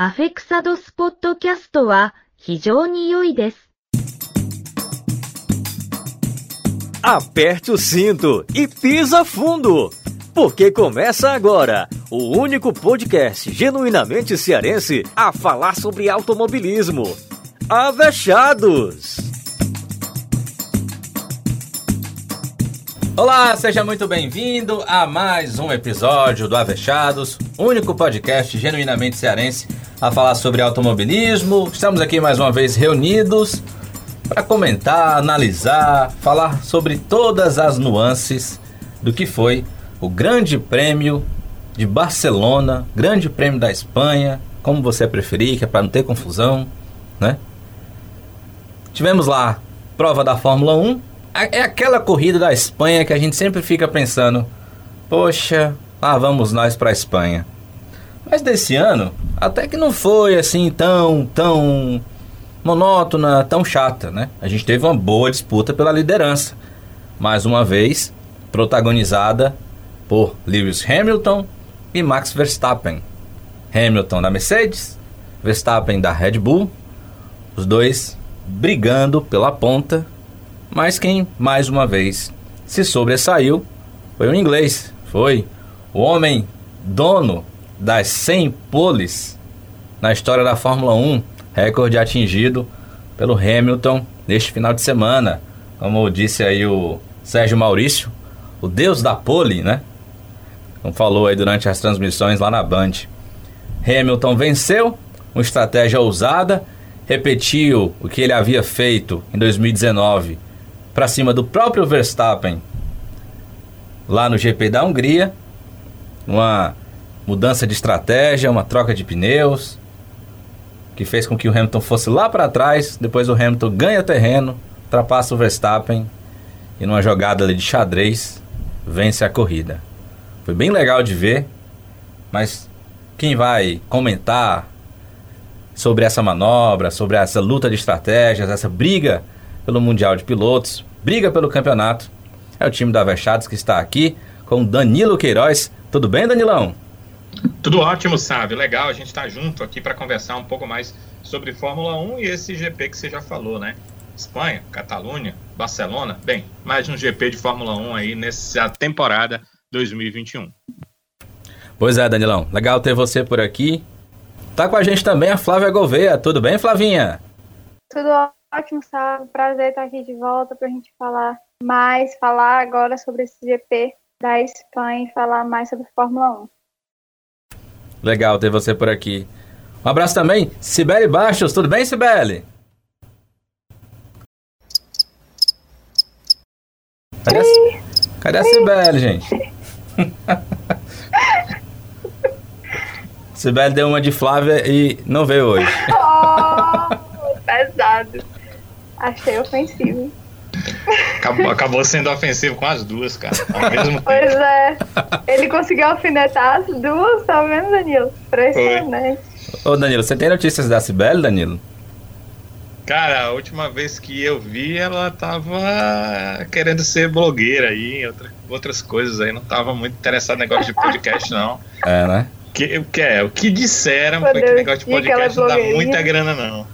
アフェクサドスポッドキャストは非常に良いです。 Aperte o cinto e pisa fundo, porque começa agora o único podcast genuinamente cearense a falar sobre automobilismo. Avechados! Olá, seja muito bem-vindo a mais um episódio do Avechados, único podcast genuinamente cearense a falar sobre automobilismo. Estamos aqui mais uma vez reunidos para comentar, analisar, falar sobre todas as nuances do que foi o Grande Prêmio de Barcelona, Grande Prêmio da Espanha, como você preferir, que é para não ter confusão, né? Tivemos lá prova da Fórmula 1, é aquela corrida da Espanha que a gente sempre fica pensando, poxa, lá vamos nós para a Espanha. Mas desse ano, até que não foi assim tão, tão monótona, tão chata, né? A gente teve uma boa disputa pela liderança. Mais uma vez, protagonizada por Lewis Hamilton e Max Verstappen. Hamilton da Mercedes, Verstappen da Red Bull, os dois brigando pela ponta, mas quem mais uma vez se sobressaiu foi o inglês, foi o homem dono das 100 poles na história da Fórmula 1, recorde atingido pelo Hamilton neste final de semana. Como disse aí o Sérgio Maurício, o deus da pole, né? Como falou aí durante as transmissões lá na Band. Hamilton venceu, uma estratégia ousada, repetiu o que ele havia feito em 2019 para cima do próprio Verstappen lá no GP da Hungria. Uma mudança de estratégia, uma troca de pneus, que fez com que o Hamilton fosse lá para trás. Depois o Hamilton ganha terreno, ultrapassa o Verstappen e numa jogada ali de xadrez vence a corrida. Foi bem legal de ver, mas quem vai comentar sobre essa manobra, sobre essa luta de estratégias, essa briga pelo Mundial de Pilotos, briga pelo campeonato, é o time da Avechados que está aqui com Danilo Queiroz. Tudo bem, Danilão? Tudo ótimo, sabe? Legal, a gente está junto aqui para conversar um pouco mais sobre Fórmula 1 e esse GP que você já falou, né? Espanha, Catalunha, Barcelona. Bem, mais um GP de Fórmula 1 aí nessa temporada 2021. Pois é, Danilão. Legal ter você por aqui. Tá com a gente também a Flávia Gouveia. Tudo bem, Flavinha? Tudo ótimo, sabe? Prazer estar aqui de volta para a gente falar mais, falar agora sobre esse GP da Espanha e falar mais sobre Fórmula 1. Legal ter você por aqui. Um abraço também, Sibeli Bastos. Tudo bem, Sibeli? Cadê a, cadê a Sibeli, gente? Sibeli deu uma de Flávia e não veio hoje. Oh, pesado. Achei ofensivo. Acabou, acabou, sendo ofensivo com as duas, cara, ao mesmo tempo. Pois é. Ele conseguiu alfinetar as duas, tá vendo, Danilo? Impressionante. Ô, Danilo, você tem notícias da Sibeli, Danilo? Cara, a última vez que eu vi, ela tava querendo ser blogueira aí, outra, outras coisas aí, não tava muito interessada no negócio de podcast, não. É, né? Que, o que é? O que disseram Meu foi que Deus, negócio de podcast não dá muita grana, não.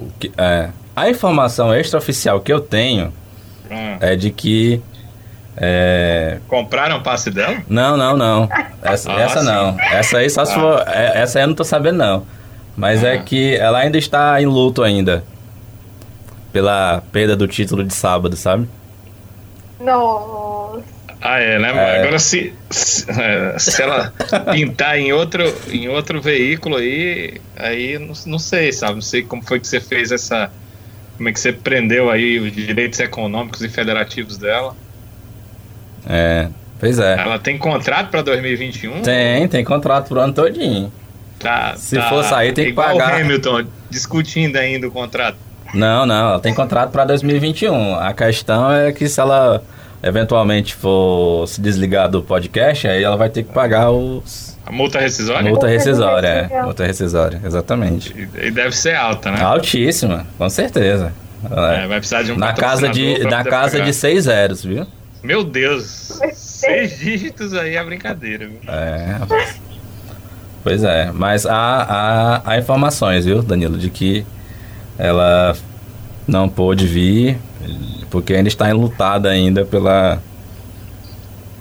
O que- é. A informação extraoficial que eu tenho Hum. é de que. É, Compraram passe dela? Não, não, não. Essa, Ah, essa não. Essa aí só se Ah. for. é- Essa aí eu não tô sabendo, não. Mas é Ah. que ela ainda está em luto ainda. Pela perda do título de sábado, sabe? Nossa. Ah, é, né? É. Agora, se, se, é, se ela pintar em outro, em outro veículo aí, aí não, não sei, sabe? Não sei como foi que você fez essa. Como é que você prendeu aí os direitos econômicos e federativos dela? É. Pois é. Ela tem contrato para 2021? Tem, tem contrato pro ano todinho. Tá, Se tá for sair, tem que igual pagar. o Hamilton discutindo ainda o contrato. Não, não, ela tem contrato pra 2021. A questão é que se ela eventualmente for se desligar do podcast, aí ela vai ter que pagar os. A multa rescisória? Multa rescisória, é. Multa rescisória, exatamente. E, e deve ser alta, né? Altíssima, com certeza. É, vai precisar de um na casa de, na casa pagar. de seis zeros, viu? Meu Deus, seis dígitos aí é brincadeira, viu? É, rapaz. Pois é, mas há, há, há informações, viu, Danilo, de que ela não pôde vir porque ainda está enlutada ainda pela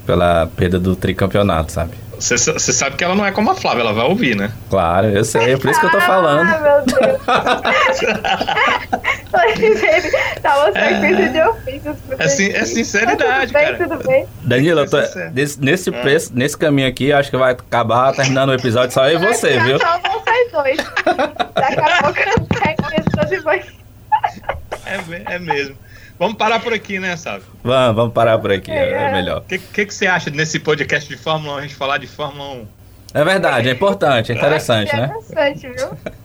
pela perda do tricampeonato, sabe? Você sabe que ela não é como a Flávia, ela vai ouvir, né? Claro, eu sei, é por isso que eu tô falando. Ah, meu Deus. Tava sequência de ofícios. É, sin é sinceridade, tudo bem, cara. Tudo bem, Danilo, eu tô, nesse, nesse, É. preço- nesse caminho aqui, acho que vai acabar terminando o episódio só eu e você, viu? Só vocês dois. Daqui a pouco eu pego e vou... É, é mesmo. Vamos parar por aqui, né, sabe? Vamos, vamos parar por aqui, é, é melhor. O que, que, que você acha nesse podcast de Fórmula 1, a gente falar de Fórmula 1? É verdade, é importante, é interessante, né? Interessante, viu?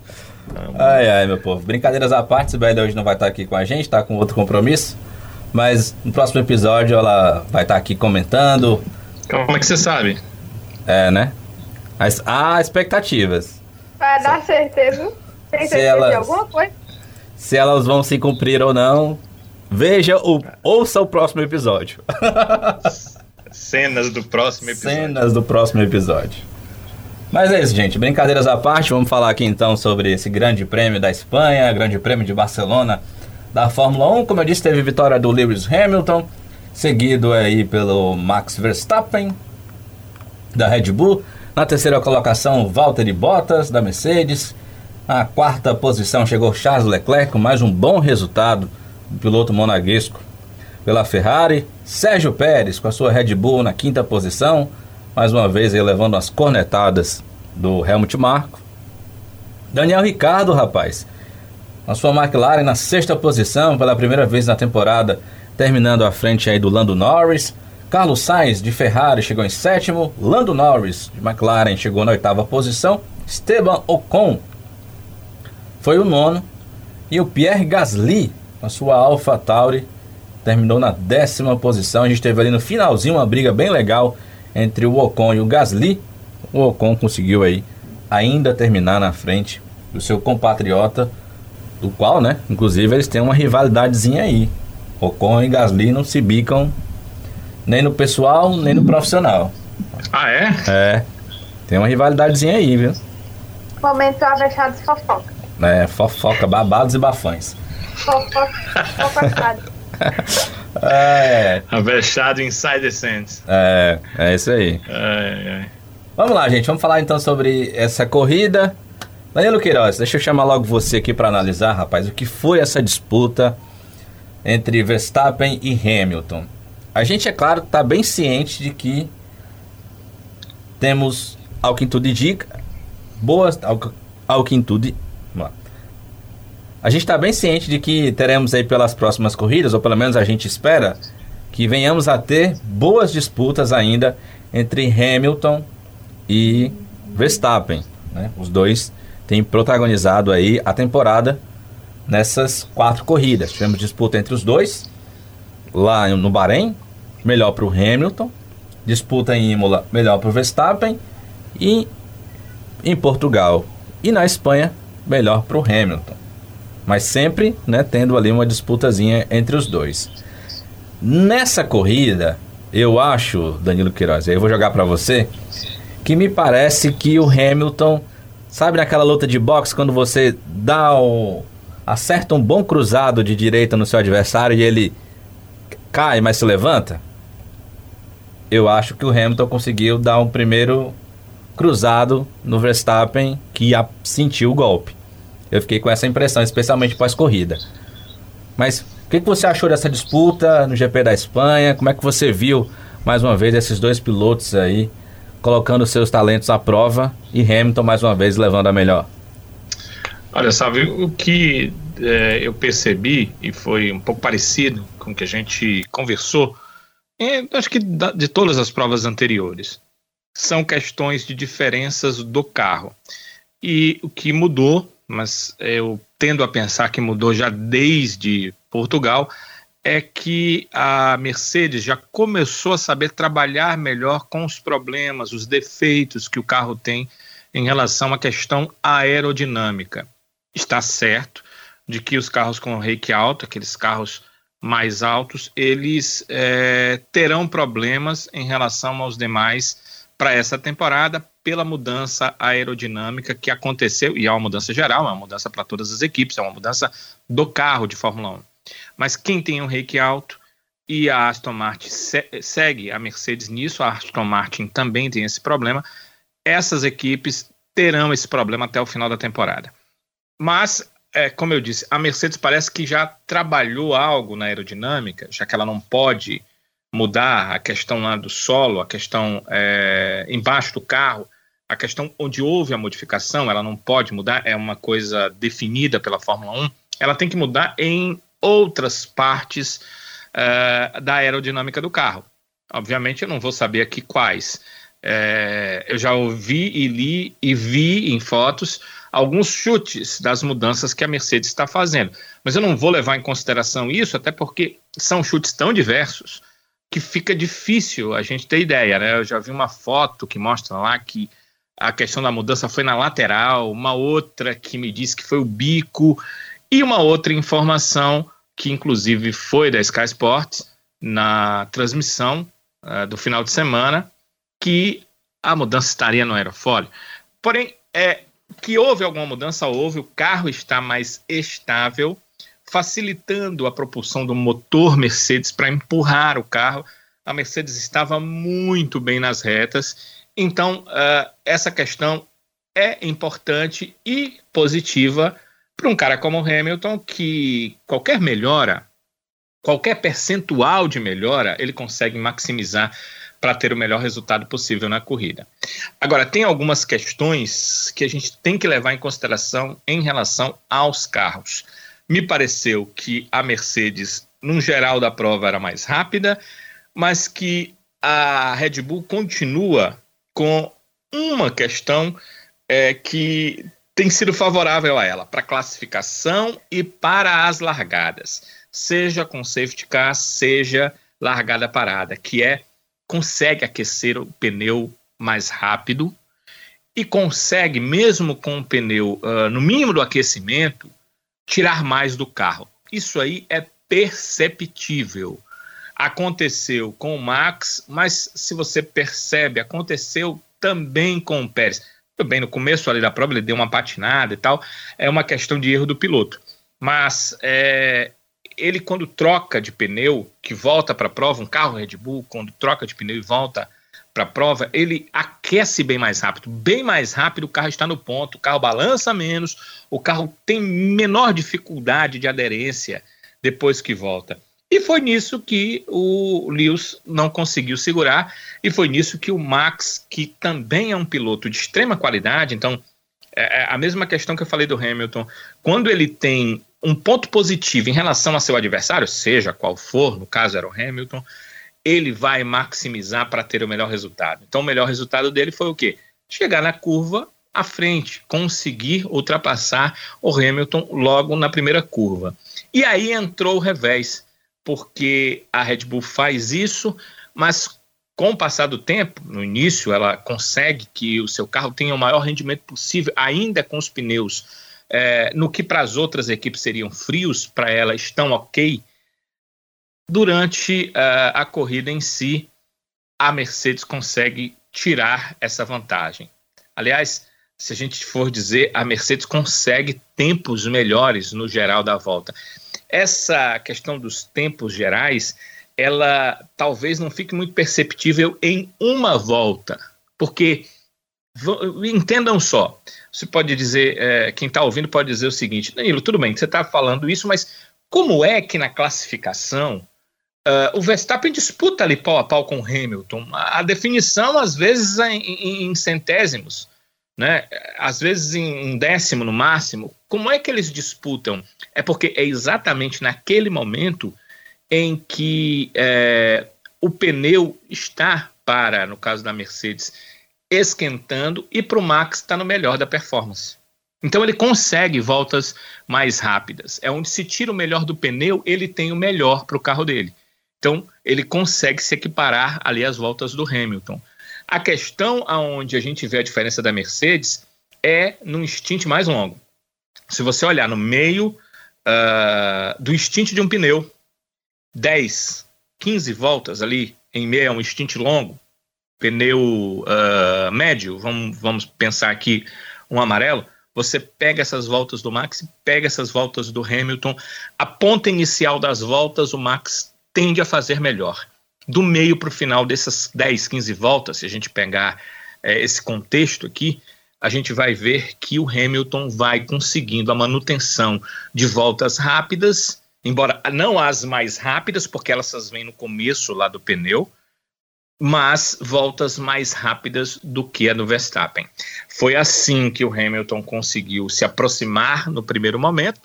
Ai, ai, meu povo. Brincadeiras à parte, Sibeli hoje não vai estar aqui com a gente, tá com outro compromisso. Mas no próximo episódio ela vai estar aqui comentando, Como é que você sabe? é, né? Mas há expectativas. Vai dar certeza. Tem Se certeza de alguma coisa? Se elas vão se cumprir ou não, veja o ouça o próximo episódio. Cenas do próximo episódio. Cenas do próximo episódio. Mas é isso, gente. Brincadeiras à parte, vamos falar aqui então sobre esse grande prêmio da Espanha, grande prêmio de Barcelona da Fórmula 1. Como eu disse, teve vitória do Lewis Hamilton, seguido aí pelo Max Verstappen da Red Bull. Na terceira colocação, Valtteri Bottas da Mercedes. Na quarta posição chegou Charles Leclerc com mais um bom resultado do piloto monegasco pela Ferrari. Sérgio Pérez com a sua Red Bull na quinta posição, mais uma vez aí levando as cornetadas do Helmut Marko. Daniel Ricardo, rapaz, a sua McLaren na sexta posição pela primeira vez na temporada, terminando à frente aí do Lando Norris. Carlos Sainz de Ferrari chegou em sétimo, Lando Norris de McLaren chegou na oitava posição, Esteban Ocon foi o nono e o Pierre Gasly com a sua Alpha Tauri terminou na décima posição. A gente teve ali no finalzinho uma briga bem legal entre o Ocon e o Gasly. O Ocon conseguiu aí ainda terminar na frente do seu compatriota, do qual, né, inclusive eles têm uma rivalidadezinha aí. Ocon e Gasly não se bicam nem no pessoal, nem no profissional. Ah, é? É, tem uma rivalidadezinha aí, viu? Momento avechados fofoca. É, fofoca, babados e bafões. Fofoca, fofocado. É, Avexado Insider Sense. é, é isso aí. Ai, ai. Vamos lá, gente. Vamos falar então sobre essa corrida. Danilo Queiroz, deixa eu chamar logo você aqui para analisar, rapaz, o que foi essa disputa entre Verstappen e Hamilton. A gente, é claro, está bem ciente de que temos, ao que tudo indica, boas. Ao, ao que tudo. Vamos lá. A gente está bem ciente de que teremos aí pelas próximas corridas, ou pelo menos a gente espera, que venhamos a ter boas disputas ainda entre Hamilton e Verstappen. né? Os dois têm protagonizado aí a temporada nessas quatro corridas. Tivemos disputa entre os dois, lá no Bahrein, melhor para o Hamilton, disputa em Imola, melhor para o Verstappen, e em Portugal e na Espanha, melhor para o Hamilton. Mas sempre né, tendo ali uma disputazinha entre os dois. Nessa corrida, eu acho, Danilo Queiroz, aí eu vou jogar para você, que me parece que o Hamilton, sabe naquela luta de boxe quando você dá o acerta um bom cruzado de direita no seu adversário e ele cai, mas se levanta? Eu acho que o Hamilton conseguiu dar um primeiro cruzado no Verstappen que sentiu o golpe. Eu fiquei com essa impressão, especialmente pós-corrida. Mas o que, que você achou dessa disputa no GP da Espanha? Como é que você viu, mais uma vez, esses dois pilotos aí colocando seus talentos à prova e Hamilton, mais uma vez, levando a melhor? Olha, sabe, o que é, eu percebi, e foi um pouco parecido com o que a gente conversou, é, acho que da- de todas as provas anteriores, são questões de diferenças do carro. E o que mudou, mas eu tendo a pensar que mudou já desde Portugal, é que a Mercedes já começou a saber trabalhar melhor com os problemas, os defeitos que o carro tem em relação à questão aerodinâmica. Está certo de que os carros com rake alto, aqueles carros mais altos, eles eh, terão problemas em relação aos demais para essa temporada pela mudança aerodinâmica que aconteceu, e é uma mudança geral, é uma mudança para todas as equipes, é uma mudança do carro de Fórmula 1. Mas quem tem um rake alto e a Aston Martin se segue a Mercedes nisso, a Aston Martin também tem esse problema, essas equipes terão esse problema até o final da temporada. Mas, é, como eu disse, a Mercedes parece que já trabalhou algo na aerodinâmica, já que ela não pode mudar a questão lá do solo, a questão é, embaixo do carro, a questão onde houve a modificação, ela não pode mudar, é uma coisa definida pela Fórmula 1, ela tem que mudar em outras partes uh, da aerodinâmica do carro. Obviamente eu não vou saber aqui quais. É, eu já ouvi e li e vi em fotos alguns chutes das mudanças que a Mercedes está fazendo. Mas eu não vou levar em consideração isso, até porque são chutes tão diversos que fica difícil a gente ter ideia. Né? Eu já vi uma foto que mostra lá que a questão da mudança foi na lateral, uma outra que me disse que foi o bico, e uma outra informação que inclusive foi da Sky Sports na transmissão uh, do final de semana, que a mudança estaria no aerofólio. Porém, é que houve alguma mudança, houve, o carro está mais estável, facilitando a propulsão do motor Mercedes para empurrar o carro. A Mercedes estava muito bem nas retas, então uh, essa questão é importante e positiva para um cara como o Hamilton, que qualquer melhora, qualquer percentual de melhora, ele consegue maximizar para ter o melhor resultado possível na corrida. Agora, tem algumas questões que a gente tem que levar em consideração em relação aos carros. Me pareceu que a Mercedes, no geral da prova, era mais rápida, mas que a Red Bull continua com uma questão é, que tem sido favorável a ela para classificação e para as largadas, seja com safety car, seja largada parada, que é consegue aquecer o pneu mais rápido e consegue, mesmo com o pneu uh, no mínimo do aquecimento, tirar mais do carro. Isso aí é perceptível. Aconteceu com o Max, mas se você percebe, aconteceu também com o Pérez tudo bem, no começo ali da prova ele deu uma patinada e tal, é uma questão de erro do piloto. Mas é, ele, quando troca de pneu, que volta para a prova, um carro Red Bull, quando troca de pneu e volta para a prova, ele aquece bem mais rápido. Bem mais rápido, o carro está no ponto, o carro balança menos, o carro tem menor dificuldade de aderência depois que volta. E foi nisso que o Lewis não conseguiu segurar, e foi nisso que o Max, que também é um piloto de extrema qualidade, então é, é a mesma questão que eu falei do Hamilton, quando ele tem um ponto positivo em relação a seu adversário, seja qual for, no caso era o Hamilton, ele vai maximizar para ter o melhor resultado. Então o melhor resultado dele foi o quê? Chegar na curva à frente, conseguir ultrapassar o Hamilton logo na primeira curva. E aí entrou o revés porque a Red Bull faz isso, mas com o passar do tempo, no início, ela consegue que o seu carro tenha o maior rendimento possível, ainda com os pneus, é, no que para as outras equipes seriam frios, para ela estão ok. Durante uh, a corrida em si, a Mercedes consegue tirar essa vantagem. Aliás, se a gente for dizer, a Mercedes consegue tempos melhores no geral da volta. Essa questão dos tempos gerais, ela talvez não fique muito perceptível em uma volta, porque entendam só, você pode dizer, é, quem está ouvindo pode dizer o seguinte, Danilo, tudo bem, você está falando isso, mas como é que na classificação uh, o Verstappen disputa ali pau a pau com o Hamilton? A, a definição, às vezes, é em, em, centésimos né? Às vezes em um décimo no máximo. Como é que eles disputam? É porque é exatamente naquele momento em que é, o pneu está para, no caso da Mercedes, esquentando e para o Max está no melhor da performance. Então ele consegue voltas mais rápidas. É onde se tira o melhor do pneu, ele tem o melhor para o carro dele. Então ele consegue se equiparar ali às voltas do Hamilton. A questão aonde a gente vê a diferença da Mercedes é no stint mais longo. Se você olhar no meio uh, do stint de um pneu, 10, 15 voltas ali em meio a um stint longo, pneu uh, médio, vamos, vamos pensar aqui um amarelo, você pega essas voltas do Max, pega essas voltas do Hamilton, a ponta inicial das voltas o Max tende a fazer melhor. Do meio para o final dessas 10, 15 voltas, se a gente pegar é, esse contexto aqui, a gente vai ver que o Hamilton vai conseguindo a manutenção de voltas rápidas, embora não as mais rápidas, porque elas vêm no começo lá do pneu, mas voltas mais rápidas do que a do Verstappen. Foi assim que o Hamilton conseguiu se aproximar no primeiro momento,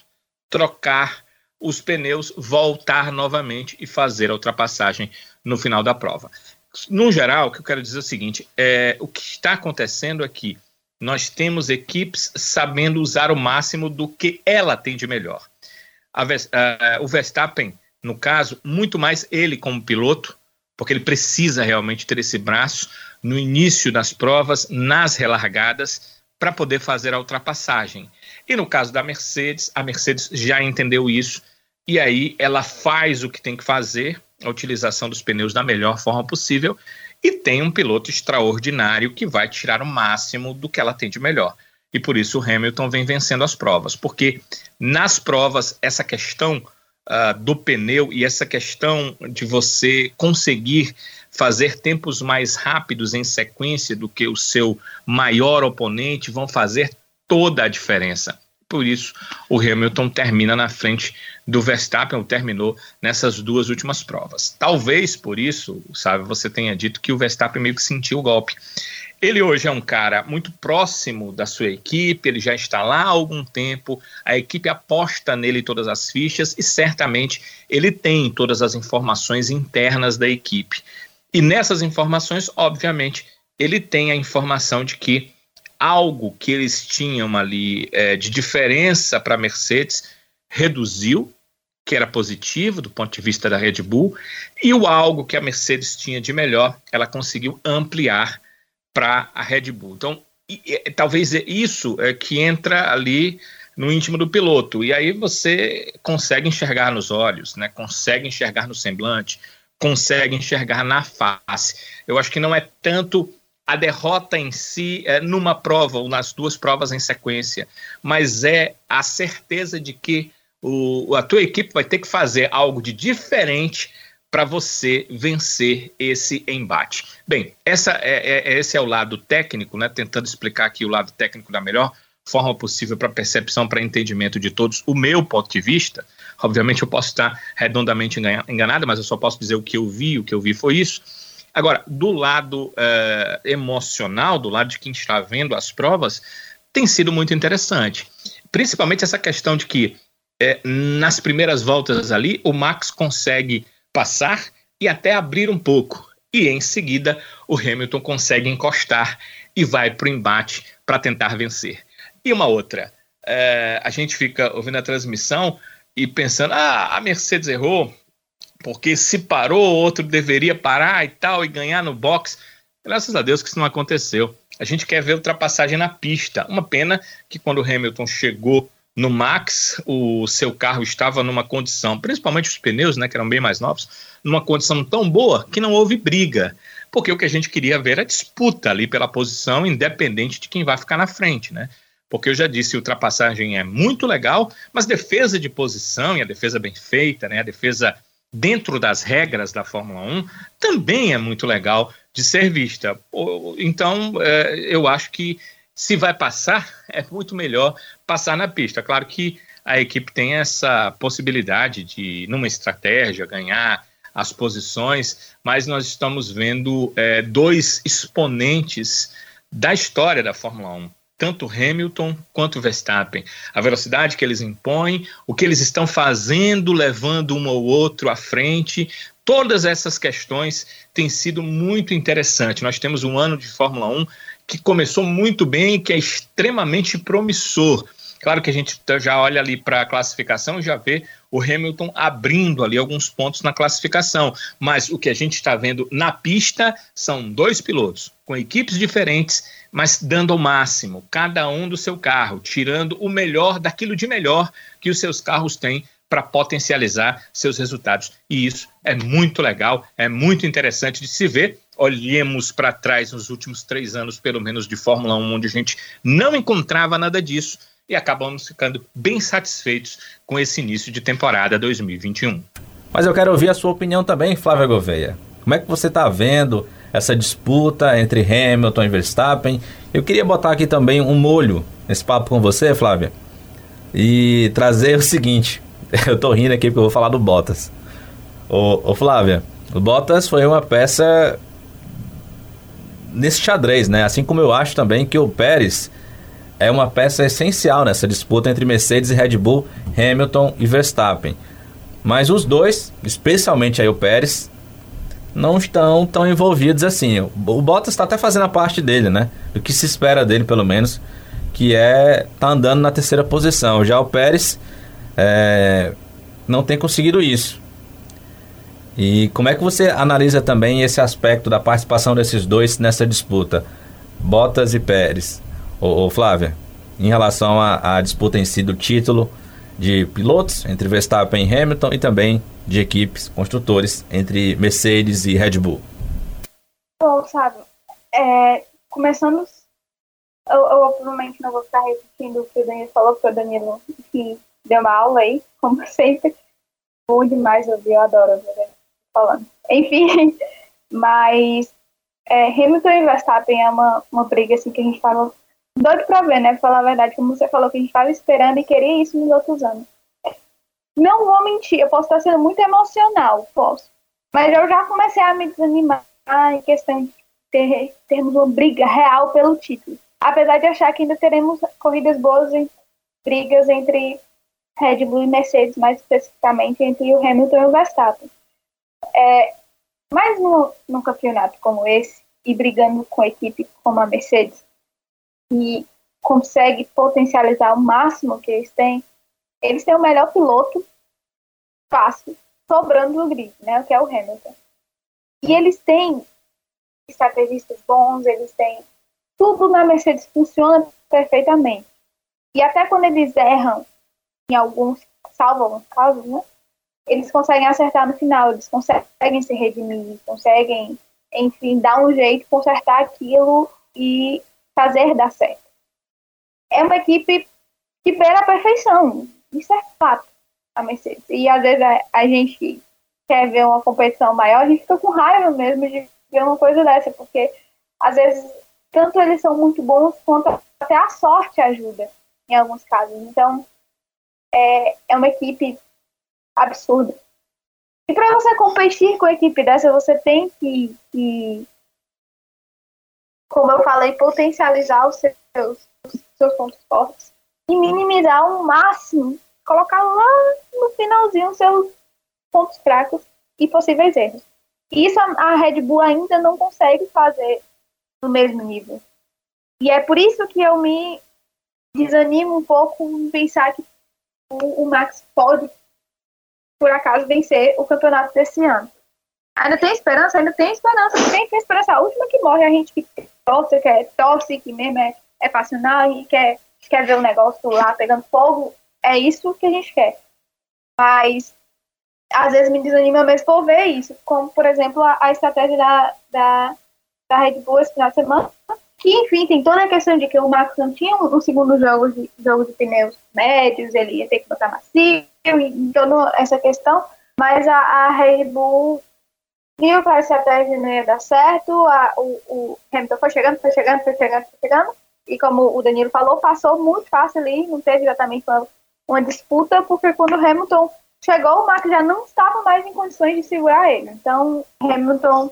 trocar os pneus, voltar novamente e fazer a ultrapassagem no final da prova. No geral, o que eu quero dizer é o seguinte: é, o que está acontecendo aqui, nós temos equipes sabendo usar o máximo do que ela tem de melhor. A, o Verstappen, no caso, muito mais ele como piloto, porque ele precisa realmente ter esse braço no início das provas, nas relargadas, para poder fazer a ultrapassagem. E no caso da Mercedes, a Mercedes já entendeu isso e aí ela faz o que tem que fazer, a utilização dos pneus da melhor forma possível, e tem um piloto extraordinário que vai tirar o máximo do que ela tem de melhor. E por isso o Hamilton vem vencendo as provas, porque nas provas essa questão uh, do pneu e essa questão de você conseguir fazer tempos mais rápidos em sequência do que o seu maior oponente vão fazer toda a diferença. Por isso, o Hamilton termina na frente do Verstappen, ou terminou nessas duas últimas provas. Talvez por isso, sabe, você tenha dito que o Verstappen meio que sentiu o golpe. Ele hoje é um cara muito próximo da sua equipe, ele já está lá há algum tempo, a equipe aposta nele todas as fichas e certamente ele tem todas as informações internas da equipe. E nessas informações, obviamente, ele tem a informação de que algo que eles tinham ali é, de diferença para a Mercedes reduziu, que era positivo do ponto de vista da Red Bull, e o algo que a Mercedes tinha de melhor, ela conseguiu ampliar para a Red Bull. Então, e, e, talvez é isso é, que entra ali no íntimo do piloto. E aí você consegue enxergar nos olhos, né? consegue enxergar no semblante, consegue enxergar na face. Eu acho que não é tanto a derrota em si é, numa prova ou nas duas provas em sequência, mas é a certeza de que o, a tua equipe vai ter que fazer algo de diferente para você vencer esse embate. Bem, essa é, é, esse é o lado técnico, né? Tentando explicar aqui o lado técnico da melhor forma possível para percepção, para entendimento de todos. O meu ponto de vista, obviamente eu posso estar redondamente enganado, mas eu só posso dizer o que eu vi. O que eu vi foi isso. Agora, do lado uh, emocional, do lado de quem está vendo as provas, tem sido muito interessante. Principalmente essa questão de que é, nas primeiras voltas ali, o Max consegue passar e até abrir um pouco. E em seguida, o Hamilton consegue encostar e vai para o embate para tentar vencer. E uma outra, é, a gente fica ouvindo a transmissão e pensando: ah, a Mercedes errou, porque se parou, outro deveria parar e tal, e ganhar no box. Graças a Deus que isso não aconteceu. A gente quer ver ultrapassagem na pista. Uma pena que quando o Hamilton chegou no Max, o seu carro estava numa condição, principalmente os pneus, né, que eram bem mais novos, numa condição tão boa que não houve briga. Porque o que a gente queria ver era disputa ali pela posição, independente de quem vai ficar na frente, né? Porque eu já disse, ultrapassagem é muito legal, mas defesa de posição e a defesa bem feita, né, a defesa dentro das regras da Fórmula 1 também é muito legal de ser vista. Então, é, eu acho que se vai passar, é muito melhor passar na pista. Claro que a equipe tem essa possibilidade de, numa estratégia, ganhar as posições, mas nós estamos vendo é, dois exponentes da história da Fórmula 1, tanto Hamilton quanto Verstappen. A velocidade que eles impõem, o que eles estão fazendo, levando um ou outro à frente, todas essas questões têm sido muito interessantes. Nós temos um ano de Fórmula 1 que começou muito bem, que é extremamente promissor. Claro que a gente já olha ali para a classificação e já vê o Hamilton abrindo ali alguns pontos na classificação. Mas o que a gente está vendo na pista são dois pilotos com equipes diferentes, mas dando o máximo, cada um do seu carro, tirando o melhor daquilo de melhor que os seus carros têm para potencializar seus resultados. E isso é muito legal, é muito interessante de se ver olhemos para trás nos últimos três anos, pelo menos de Fórmula 1, onde a gente não encontrava nada disso e acabamos ficando bem satisfeitos com esse início de temporada 2021. Mas eu quero ouvir a sua opinião também, Flávia Gouveia. Como é que você está vendo essa disputa entre Hamilton e Verstappen? Eu queria botar aqui também um molho nesse papo com você, Flávia, e trazer o seguinte. Eu tô rindo aqui porque eu vou falar do Bottas. Ô, ô Flávia, o Bottas foi uma peça nesse xadrez, né? Assim como eu acho também que o Pérez é uma peça essencial nessa disputa entre Mercedes e Red Bull, Hamilton e Verstappen. Mas os dois, especialmente aí o Pérez, não estão tão envolvidos assim. O Bottas está até fazendo a parte dele, né? Do que se espera dele, pelo menos, que é tá andando na terceira posição. Já o Pérez é, não tem conseguido isso. E como é que você analisa também esse aspecto da participação desses dois nessa disputa, Bottas e Pérez? Ô, ô Flávia, em relação à disputa em si do título de pilotos entre Verstappen e Hamilton e também de equipes, construtores entre Mercedes e Red Bull. Bom, sabe, é, começando, eu, eu provavelmente não vou ficar repetindo o que o Danilo falou, porque o Danilo que deu uma aula aí, como sempre, bom demais ouvir, eu adoro ouvir ele falando. Enfim, mas é, Hamilton e Verstappen é uma, uma briga assim que a gente tava doido pra ver, né? Falar a verdade, como você falou, que a gente tava esperando e queria isso nos outros anos. Não vou mentir, eu posso estar sendo muito emocional, posso. Mas eu já comecei a me desanimar em questão de ter, termos uma briga real pelo título. Apesar de achar que ainda teremos corridas boas em brigas entre Red Bull e Mercedes, mais especificamente entre o Hamilton e o Verstappen. É, mas no, num campeonato como esse, e brigando com a equipe como a Mercedes, que consegue potencializar o máximo que eles têm, eles têm o melhor piloto fácil, sobrando no grid, né, que é o Hamilton. E eles têm estrategistas bons, eles têm tudo na Mercedes funciona perfeitamente. E até quando eles erram em alguns, salvo alguns casos, né, eles conseguem acertar no final, eles conseguem se redimir, conseguem, enfim, dar um jeito, consertar aquilo e fazer dar certo. É uma equipe que beira a perfeição, isso é fato, a Mercedes. E às vezes a, a gente quer ver uma competição maior, a gente fica com raiva mesmo de ver uma coisa dessa, porque às vezes tanto eles são muito bons quanto até a sorte ajuda em alguns casos. Então, é, é uma equipe absurda. E para você competir com a equipe dessa, você tem que, que, como eu falei, potencializar os seus, os seus pontos fortes e minimizar ao máximo, colocar lá no finalzinho os seus pontos fracos e possíveis erros. Isso a Red Bull ainda não consegue fazer no mesmo nível. E é por isso que eu me desanimo um pouco em pensar que o, o Max pode por acaso vencer o campeonato desse ano. Ainda tem esperança? Ainda tem esperança. Tem, esperança. A última que morre, a gente que torce, que é torce, que mesmo é, é passional e quer, quer ver o negócio lá pegando fogo. É isso que a gente quer. Mas às vezes me desanima mesmo por ver isso. Como, por exemplo, a, a estratégia da, da, da Red Bull esse final de semana. Que, enfim, tem toda a questão de que o Marcos não tinha um, um segundo jogo de, jogo de pneus médios, ele ia ter que botar macio em toda essa questão, mas a, a Red Bull viu que a estratégia não ia dar certo, a, o, o Hamilton foi chegando, foi chegando, foi chegando, foi chegando, e como o Danilo falou, passou muito fácil ali, não teve exatamente uma, uma disputa, porque quando o Hamilton chegou, o Max já não estava mais em condições de segurar ele. Então, Hamilton,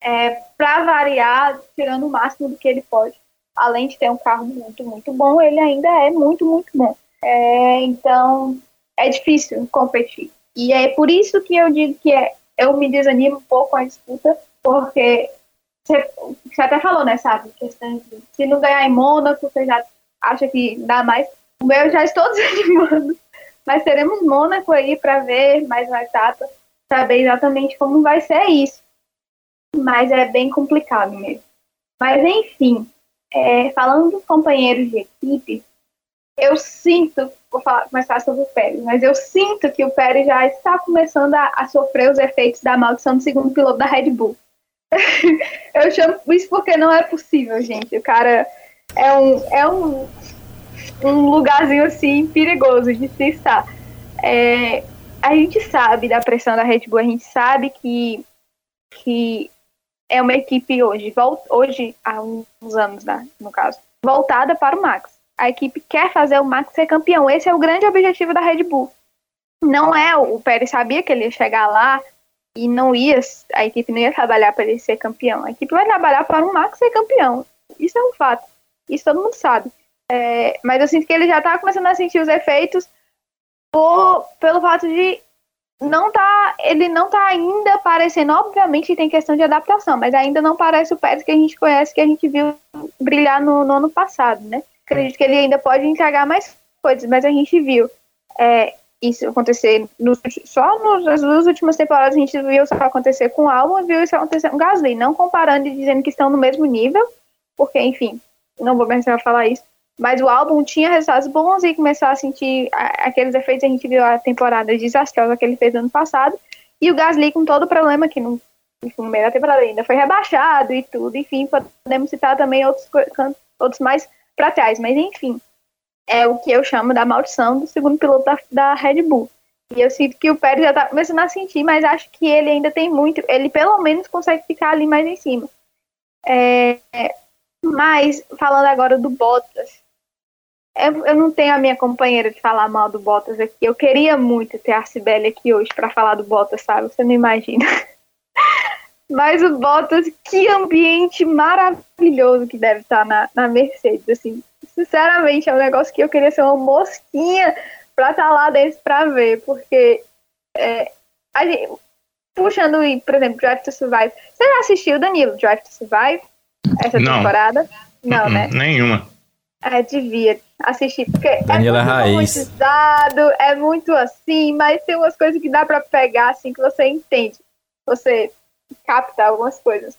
é, para variar, tirando o máximo do que ele pode, além de ter um carro muito, muito bom, ele ainda é muito, muito bom. É, então, é difícil competir. E é por isso que eu digo que é, eu me desanimo um pouco com a disputa, porque você, você até falou, né, sabe? Questão de, se não ganhar em Mônaco, você já acha que dá mais. O meu já estou desanimando. Mas teremos Mônaco aí para ver mais uma etapa, saber exatamente como vai ser isso. Mas é bem complicado mesmo. Mas enfim, é, falando dos companheiros de equipe, eu sinto, vou falar, começar sobre o Pérez, mas eu sinto que o Pérez já está começando a, a, sofrer os efeitos da maldição do segundo piloto da Red Bull. eu chamo isso porque não é possível, gente. O cara é um, é um, um lugarzinho assim perigoso de se estar. É, a gente sabe da pressão da Red Bull, a gente sabe que, que é uma equipe hoje, hoje há uns anos, né, no caso, voltada para o Max. A equipe quer fazer o Max ser campeão. Esse é o grande objetivo da Red Bull. Não é o Pérez sabia que ele ia chegar lá e não ia, a equipe não ia trabalhar para ele ser campeão. A equipe vai trabalhar para o Max ser campeão. Isso é um fato. Isso todo mundo sabe. É, mas eu sinto que ele já está começando a sentir os efeitos por, pelo fato de não tá, ele não tá ainda aparecendo, obviamente tem questão de adaptação, mas ainda não parece o Pérez que a gente conhece, que a gente viu brilhar no, no ano passado, né? Acredito que ele ainda pode entregar mais coisas, mas a gente viu é, isso acontecer só nas duas últimas temporadas a gente viu isso acontecer com o Albon e viu isso acontecer com o Gasly, não comparando e dizendo que estão no mesmo nível, porque, enfim, não vou pensar falar isso, mas o álbum tinha resultados bons e começar a sentir aqueles efeitos a gente viu a temporada desastrosa que ele fez ano passado. E o Gasly com todo o problema que no meio da temporada ainda foi rebaixado e tudo. Enfim, podemos citar também outros, outros mais para trás. Mas enfim, é o que eu chamo da maldição do segundo piloto da, da Red Bull. E eu sinto que o Pérez já tá começando a sentir, mas acho que ele ainda tem muito. Ele pelo menos consegue ficar ali mais em cima. É, mas, falando agora do Bottas, eu, eu não tenho a minha companheira de falar mal do Bottas aqui. Eu queria muito ter a Cibele aqui hoje para falar do Bottas, sabe? Você não imagina. Mas o Bottas, que ambiente maravilhoso que deve estar na, na Mercedes, assim. Sinceramente, é um negócio que eu queria ser uma mosquinha para estar lá dentro para ver, porque é, gente, puxando, por exemplo, Drive to Survive. Você já assistiu, Danilo, Drive to Survive? Essa não. temporada? Não, uh -uh, né? Nenhuma. É, devia assistir, porque Danila é muito Raiz. romantizado, é muito assim, mas tem umas coisas que dá para pegar, assim, que você entende. Você capta algumas coisas.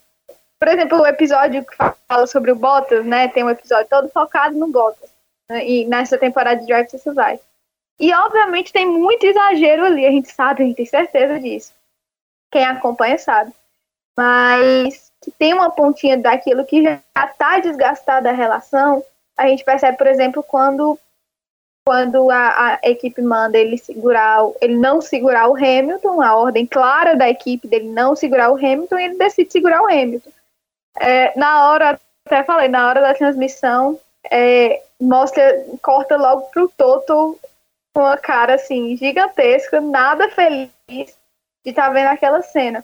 Por exemplo, o episódio que fala sobre o Bottas, né? Tem um episódio todo focado no Bottas. Né, e nessa temporada de Drive to Survive. E obviamente tem muito exagero ali, a gente sabe, a gente tem certeza disso. Quem acompanha sabe. Mas que tem uma pontinha daquilo que já está desgastada a relação, a gente percebe, por exemplo, quando quando a, a, equipe manda ele segurar, ele não segurar o Hamilton, a ordem clara da equipe dele não segurar o Hamilton, ele decide segurar o Hamilton. É, na hora, até falei, na hora da transmissão, é, mostra, corta logo pro Toto com uma cara assim gigantesca, nada feliz de estar tá vendo aquela cena.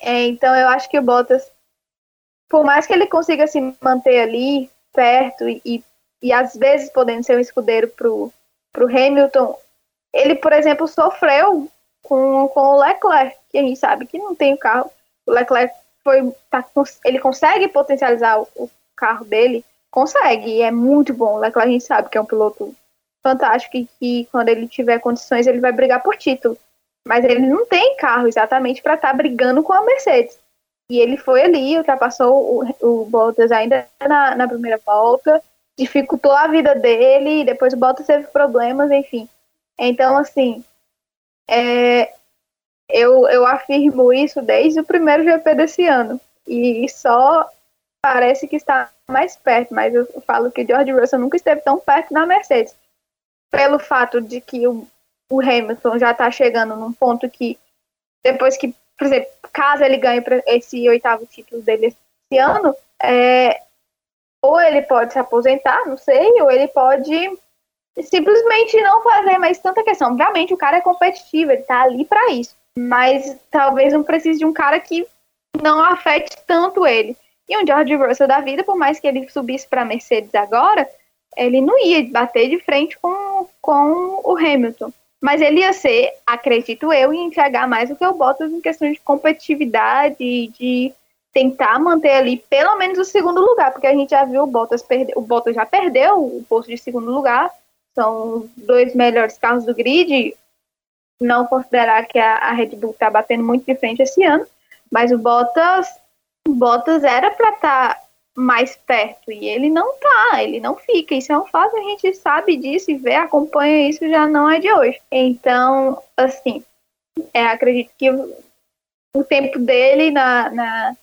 É, então eu acho que o Bottas, por mais que ele consiga se manter ali, perto e, e, e às vezes podendo ser um escudeiro pro, pro Hamilton, ele, por exemplo, sofreu com, com o Leclerc, que a gente sabe que não tem o carro. O Leclerc foi, tá, ele consegue potencializar o, o carro dele, consegue, e é muito bom. O Leclerc a gente sabe que é um piloto fantástico e que quando ele tiver condições ele vai brigar por título. Mas ele não tem carro exatamente para estar tá brigando com a Mercedes. E ele foi ali, ultrapassou o, o Bottas ainda na, na primeira volta, dificultou a vida dele, depois o Bottas teve problemas, enfim. Então, assim, é, eu, eu afirmo isso desde o primeiro GP desse ano. E só parece que está mais perto, mas eu falo que George Russell nunca esteve tão perto da Mercedes. Pelo fato de que o, o Hamilton já está chegando num ponto que, depois que por exemplo, caso ele ganhe esse oitavo título dele esse ano, é, ou ele pode se aposentar, não sei, ou ele pode simplesmente não fazer mais tanta questão. Obviamente, o cara é competitivo, ele tá ali para isso. Mas talvez não precise de um cara que não afete tanto ele. E um George Russell da vida, por mais que ele subisse para Mercedes agora, ele não ia bater de frente com, com o Hamilton. Mas ele ia ser, acredito eu, e entregar mais do que o Bottas em questão de competitividade, de tentar manter ali pelo menos o segundo lugar, porque a gente já viu o Bottas perder, o Bottas já perdeu o posto de segundo lugar, são dois melhores carros do grid, não considerar que a, a Red Bull está batendo muito de frente esse ano, mas o Bottas, o Bottas era para estar tá mais perto. E ele não tá, ele não fica. Isso é um fato, a gente sabe disso e vê, acompanha isso já não é de hoje. Então, assim, é, acredito que o tempo dele na, na,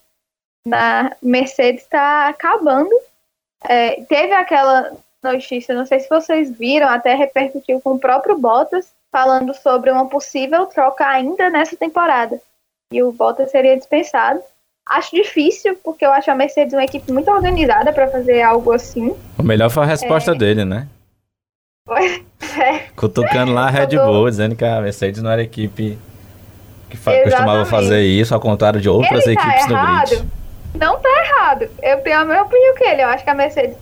na Mercedes está acabando. É, teve aquela notícia, não sei se vocês viram, até repercutiu com o próprio Bottas, falando sobre uma possível troca ainda nessa temporada. E o Bottas seria dispensado. Acho difícil, porque eu acho a Mercedes uma equipe muito organizada para fazer algo assim. O melhor foi a resposta é... dele, né? É. Cutucando lá a Red Bull, dizendo que a Mercedes não era equipe que costumava fazer isso, ao contrário de outras ele tá equipes errado. no grid. Não tá errado. Eu tenho a mesma opinião que ele. Eu acho que a Mercedes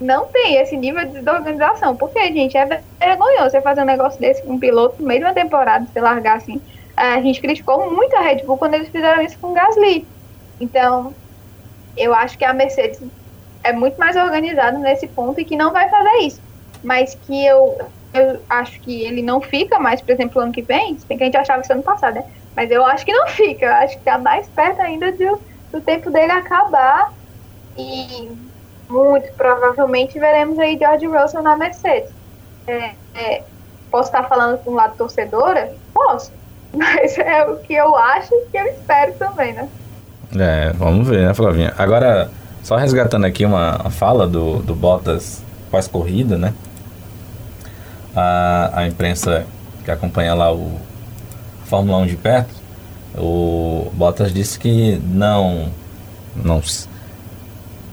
não tem esse nível de organização. Porque, gente, é vergonhoso você fazer um negócio desse com um piloto no de uma temporada, você largar assim. A gente criticou muito a Red Bull quando eles fizeram isso com o Gasly. Então, eu acho que a Mercedes é muito mais organizada nesse ponto e que não vai fazer isso. Mas que eu, eu acho que ele não fica mais, por exemplo, ano que vem, se bem que a gente achava isso ano passado, né? Mas eu acho que não fica. Eu acho que tá mais perto ainda de, do tempo dele acabar. E muito provavelmente veremos aí George Russell na Mercedes. É, é, posso estar falando com um lado torcedora? Posso. Mas é o que eu acho e que eu espero também, né? É, vamos ver, né, Flavinha? Agora, só resgatando aqui uma, fala do, do Bottas pós-corrida, né? A, a imprensa que acompanha lá o Fórmula 1 de perto, o Bottas disse que não, não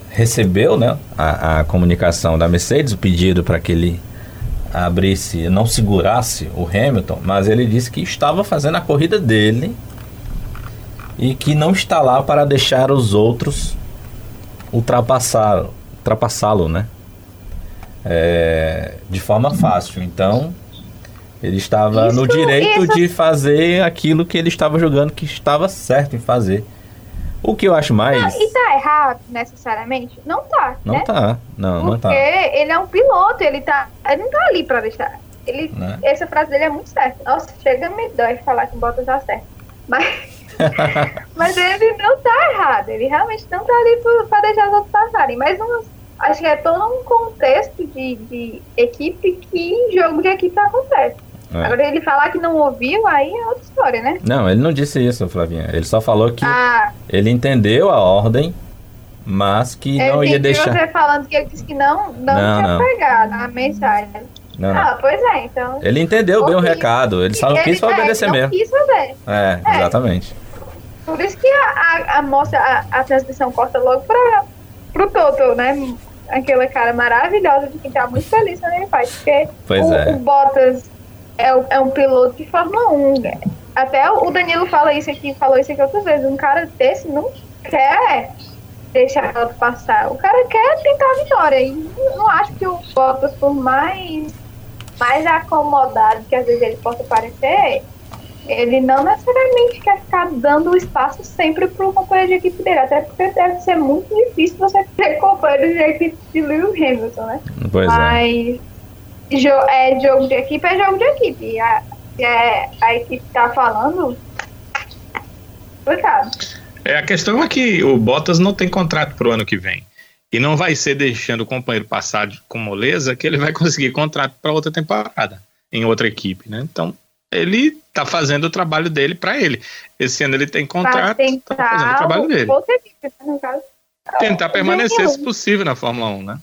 recebeu né, a, a comunicação da Mercedes, o pedido para que ele abrisse, não segurasse o Hamilton, mas ele disse que estava fazendo a corrida dele e que não está lá para deixar os outros ultrapassar, ultrapassá-lo, né? É, de forma fácil. Então, ele estava isso, no direito isso. de fazer aquilo que ele estava jogando, que estava certo em fazer. O que eu acho mais. Não, e tá errado necessariamente? Não tá. Não né? tá. Não, Porque não tá. Porque ele é um piloto, ele tá. Ele não tá ali pra deixar. Ele, né? Essa frase dele é muito certa. Nossa, chega me dói falar que o Bottas tá certo. Mas. mas ele não tá errado. Ele realmente não tá ali pra deixar os outros passarem. Mas não, acho que é todo um contexto de, de equipe que em jogo de equipe acontece. É. Agora ele falar que não ouviu, aí é outra história, né? Não, ele não disse isso, Flavinha. Ele só falou que ah. ele entendeu a ordem, mas que não ia deixar. você falando que ele disse que não, não, não tinha não. pegado a mensagem. Não, não. Ah, pois é, então. Ele entendeu bem o recado, ele só não quis ele, obedecer é, mesmo. Quis obedecer. É, é, exatamente. Por isso que a, a, a mostra, a, a, transmissão corta logo para pro Toto, né? Aquela cara maravilhosa de quem tá muito feliz quando ele faz. Porque pois o, é. o Bottas é, é um piloto de Fórmula 1. Até o Danilo fala isso aqui, falou isso aqui outras vezes. Um cara desse não quer deixar ela passar. O cara quer tentar a vitória. E não acho que o Bottas, por mais, mais acomodado que às vezes ele possa parecer, ele não necessariamente quer ficar dando espaço sempre para o companheiro de equipe dele. Até porque deve ser muito difícil você ter companheiro de equipe de Lewis Hamilton, né? Pois Mas, é jo é jogo de equipe é jogo de equipe. A, é, a equipe tá falando. Complicado. É, a questão é que o Bottas não tem contrato pro ano que vem. E não vai ser deixando o companheiro passar com moleza que ele vai conseguir contrato para outra temporada em outra equipe, né? Então, ele tá fazendo o trabalho dele para ele. Esse ano ele tem contrato, tá fazendo o trabalho dele. Equipe, caso. Tentar permanecer, se possível, na Fórmula 1, né?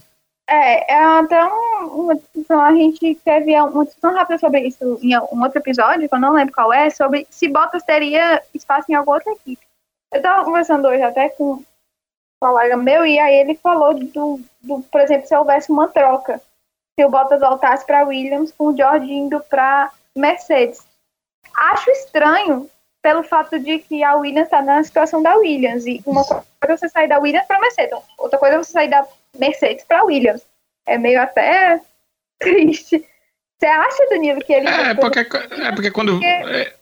É, é até uma discussão, a gente teve uma discussão rápida sobre isso em um outro episódio, que eu não lembro qual é, sobre se Bottas teria espaço em alguma outra equipe. Eu estava conversando hoje até com um colega meu, e aí ele falou do, do por exemplo, se houvesse uma troca, se o Bottas voltasse para Williams com o George indo para Mercedes. Acho estranho pelo fato de que a Williams está na situação da Williams, e uma coisa é você sair da Williams para Mercedes, outra coisa é você sair da Mercedes para Williams. É meio até triste. Você acha, Danilo, que ele. É, porque, é porque quando. É,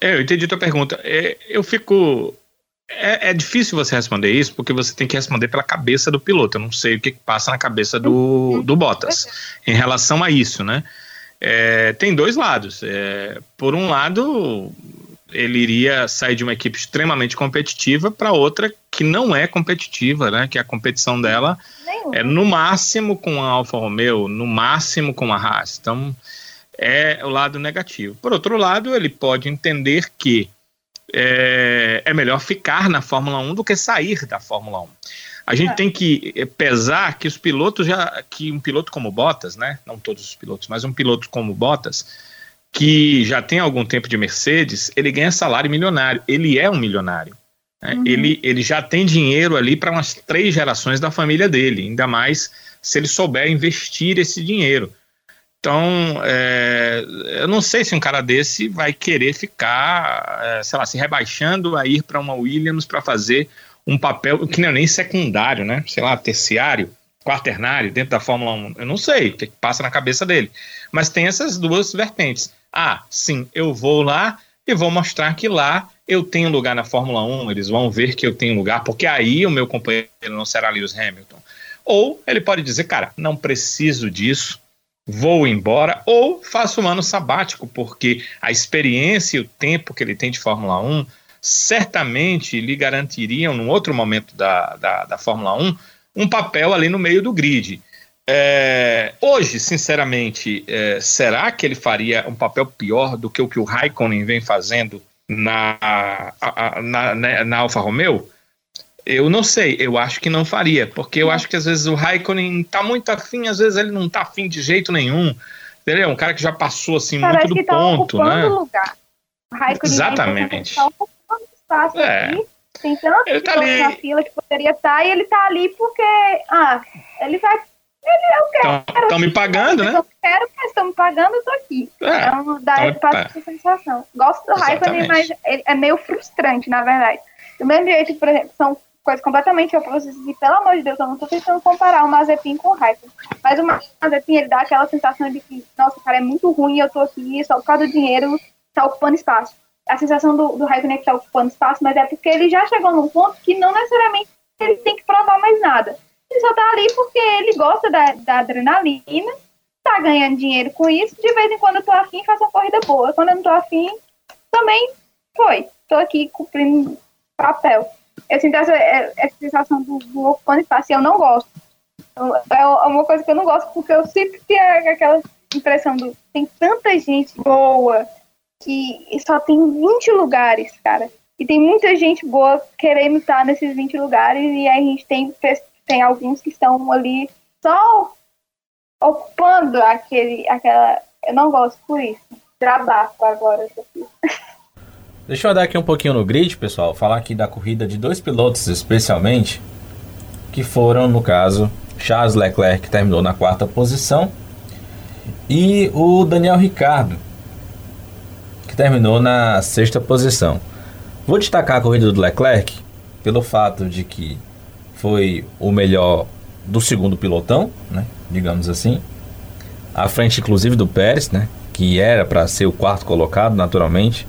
é, eu entendi a tua pergunta. É, eu fico. É, é, difícil você responder isso porque você tem que responder pela cabeça do piloto. Eu não sei o que passa na cabeça do, uhum. do Bottas em relação a isso, né? É, tem dois lados. É, por um lado, ele iria sair de uma equipe extremamente competitiva para outra que não é competitiva, né? Que a competição dela é no máximo com a Alfa Romeo, no máximo com a Haas. Então é o lado negativo. Por outro lado, ele pode entender que é, é melhor ficar na Fórmula 1 do que sair da Fórmula 1. A gente é. tem que eh, pesar que os pilotos já. que um piloto como Bottas, né? Não todos os pilotos, mas um piloto como Bottas, que já tem algum tempo de Mercedes, ele ganha salário milionário. Ele é um milionário. Né? Uhum. Ele, ele já tem dinheiro ali para umas três gerações da família dele, ainda mais se ele souber investir esse dinheiro. Então, é, eu não sei se um cara desse vai querer ficar, é, sei lá, se rebaixando a ir para uma Williams para fazer um papel que não é nem secundário, né? Sei lá, terciário, quaternário dentro da Fórmula 1. Eu não sei o que, que passa na cabeça dele. Mas tem essas duas vertentes. Ah, sim, eu vou lá e vou mostrar que lá eu tenho lugar na Fórmula 1, eles vão ver que eu tenho lugar, porque aí o meu companheiro não será Lewis Hamilton. Ou ele pode dizer, cara, não preciso disso, vou embora, ou faço um ano sabático, porque a experiência e o tempo que ele tem de Fórmula 1 certamente lhe garantiriam, num outro momento da, da, da Fórmula 1, um papel ali no meio do grid. É, hoje, sinceramente, é, será que ele faria um papel pior do que o que o Raikkonen vem fazendo na, a, na, na, na Alfa Romeo? Eu não sei, eu acho que não faria, porque eu acho que às vezes o Raikkonen tá muito afim, às vezes ele não tá afim de jeito nenhum. Entendeu? Um cara que já passou assim Parece muito do tá ponto, né? Lugar. Raikkonen Exatamente. Tá ocupando espaço é. aqui. Tem tantos ele tá ali... na fila que poderia estar e ele tá ali porque ah, ele vai ele, eu quero. Estão me pagando, né? Eu quero, mas estão me pagando, eu tô aqui. É, então dá então, passa essa sensação. Gosto do Raikkonen, mas ele é meio frustrante, na verdade. Do mesmo jeito, por exemplo, são coisas completamente opostas. E pelo amor de Deus, eu não tô tentando comparar o Mazepin com o Raikkonen. Mas o Mazepin, ele dá aquela sensação de que, nossa, o cara é muito ruim, eu tô aqui só por causa do dinheiro, tá ocupando espaço. A sensação do, do Raikkonen é que tá ocupando espaço, mas é porque ele já chegou num ponto que não necessariamente ele tem que provar mais nada ele só tá ali porque ele gosta da, da adrenalina, tá ganhando dinheiro com isso. De vez em quando eu tô afim, faço uma corrida boa. Quando eu não tô afim, também foi. Tô aqui cumprindo papel. Eu sinto essa, é, essa sensação do, do espaço e eu não gosto. É, é uma coisa que eu não gosto, porque eu sempre tenho aquela impressão do tem tanta gente boa que só tem 20 lugares, cara. E tem muita gente boa querendo estar nesses 20 lugares, e a gente tem tem alguns que estão ali só ocupando aquele, aquela. Eu não gosto por isso. Trabalho agora. Deixa eu andar aqui um pouquinho no grid, pessoal. Falar aqui da corrida de dois pilotos, especialmente, que foram, no caso, Charles Leclerc, que terminou na quarta posição, e o Daniel Ricardo, que terminou na sexta posição. Vou destacar a corrida do Leclerc pelo fato de que foi o melhor do segundo pilotão, né? Digamos assim. À frente, inclusive, do Pérez, né? Que era para ser o quarto colocado, naturalmente.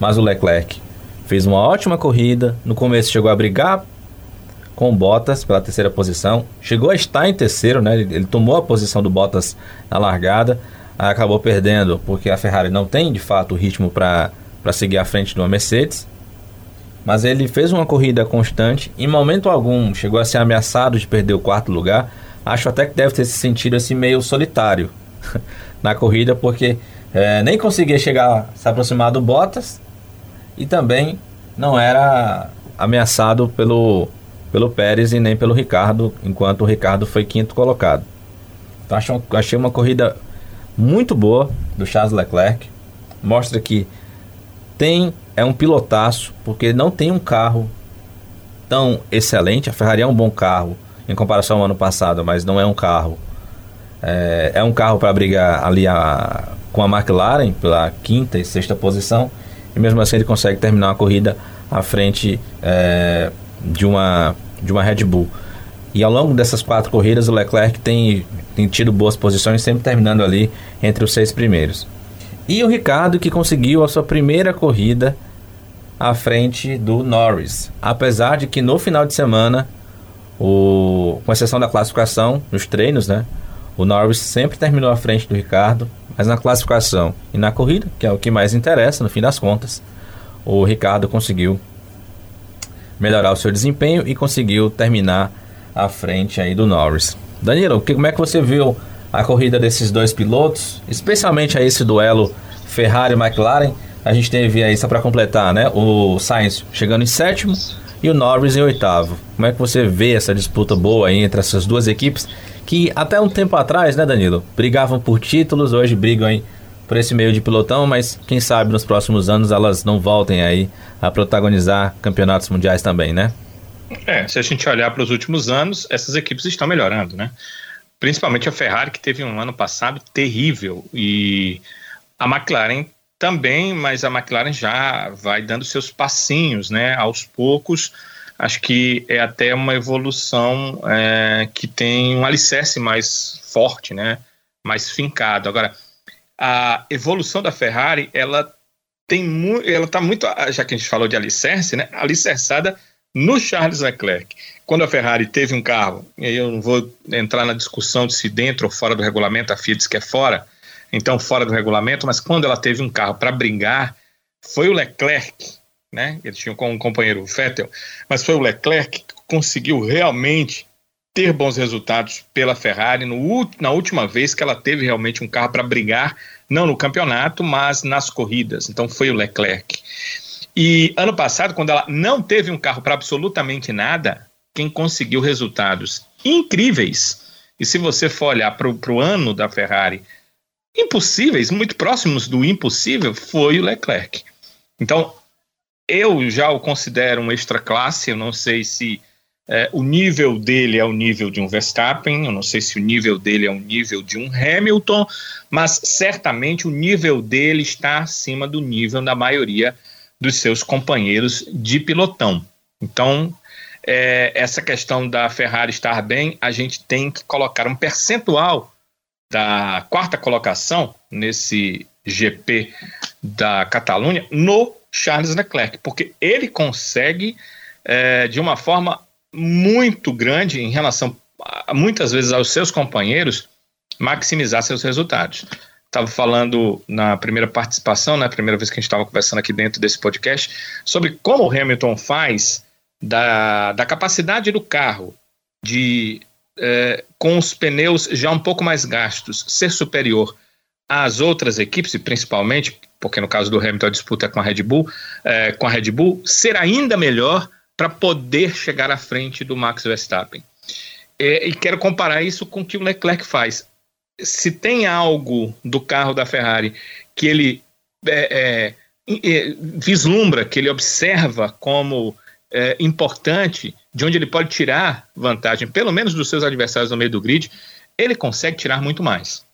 Mas o Leclerc fez uma ótima corrida. No começo chegou a brigar com o Bottas pela terceira posição. Chegou a estar em terceiro, né? Ele, ele tomou a posição do Bottas na largada. Acabou perdendo porque a Ferrari não tem, de fato, o ritmo para seguir à frente de uma Mercedes mas ele fez uma corrida constante. Em momento algum chegou a ser ameaçado de perder o quarto lugar. Acho até que deve ter se sentido assim meio solitário na corrida, porque é, nem conseguia chegar, se aproximar do Bottas e também não era ameaçado pelo, pelo Pérez e nem pelo Ricardo, enquanto o Ricardo foi quinto colocado. Então acho, achei uma corrida muito boa do Charles Leclerc. Mostra que tem é um pilotaço, porque não tem um carro tão excelente. A Ferrari é um bom carro em comparação ao ano passado, mas não é um carro. É, é um carro para brigar ali a, com a McLaren pela quinta e sexta posição, e mesmo assim ele consegue terminar uma corrida à frente é, de, uma, de uma Red Bull. E ao longo dessas quatro corridas, o Leclerc tem, tem tido boas posições, sempre terminando ali entre os seis primeiros. E o Ricardo, que conseguiu a sua primeira corrida à frente do Norris. Apesar de que no final de semana, o, com exceção da classificação, nos treinos, né? O Norris sempre terminou à frente do Ricardo, mas na classificação e na corrida, que é o que mais interessa no fim das contas, o Ricardo conseguiu melhorar o seu desempenho e conseguiu terminar à frente aí do Norris. Danilo, que, como é que você viu a corrida desses dois pilotos, especialmente a esse duelo Ferrari-McLaren, a gente teve aí, só para completar, né? O Sainz chegando em sétimo e o Norris em oitavo. Como é que você vê essa disputa boa aí entre essas duas equipes que até um tempo atrás, né, Danilo, brigavam por títulos, hoje brigam aí por esse meio de pilotão, mas quem sabe nos próximos anos elas não voltem aí a protagonizar campeonatos mundiais também, né? É, se a gente olhar para os últimos anos, essas equipes estão melhorando, né? Principalmente a Ferrari, que teve um ano passado terrível, e a McLaren também, mas a McLaren já vai dando seus passinhos, né? Aos poucos, acho que é até uma evolução é, que tem um alicerce mais forte, né? Mais fincado. Agora, a evolução da Ferrari, ela tem muito, ela está muito, já que a gente falou de alicerce, né? Alicerçada no Charles Leclerc. Quando a Ferrari teve um carro, e eu não vou entrar na discussão de se dentro ou fora do regulamento, a FIA diz que é fora, então fora do regulamento, mas quando ela teve um carro para brigar, foi o Leclerc, né? Ele tinha um companheiro, o Vettel, mas foi o Leclerc que conseguiu realmente ter bons resultados pela Ferrari no, na última vez que ela teve realmente um carro para brigar, não no campeonato, mas nas corridas. Então foi o Leclerc. E ano passado, quando ela não teve um carro para absolutamente nada, quem conseguiu resultados incríveis, e se você for olhar para o ano da Ferrari, impossíveis, muito próximos do impossível, foi o Leclerc. Então, eu já o considero um extra classe, eu não sei se é, o nível dele é o nível de um Verstappen, eu não sei se o nível dele é o nível de um Hamilton, mas certamente o nível dele está acima do nível da maioria dos seus companheiros de pilotão. Então, é, essa questão da Ferrari estar bem, a gente tem que colocar um percentual da quarta colocação nesse GP da Catalunha no Charles Leclerc, porque ele consegue, é, de uma forma muito grande em relação, a, muitas vezes, aos seus companheiros, maximizar seus resultados. Estava falando na primeira participação, na né, primeira vez que a gente estava conversando aqui dentro desse podcast, sobre como o Hamilton faz da, da capacidade do carro de, é, com os pneus já um pouco mais gastos, ser superior às outras equipes, e principalmente, porque no caso do Hamilton a disputa é com a Red Bull, é, com a Red Bull, ser ainda melhor para poder chegar à frente do Max Verstappen. É, e quero comparar isso com o que o Leclerc faz se tem algo do carro da Ferrari que ele é, é, vislumbra, que ele observa como é, importante, de onde ele pode tirar vantagem, pelo menos dos seus adversários no meio do grid, ele consegue tirar muito mais.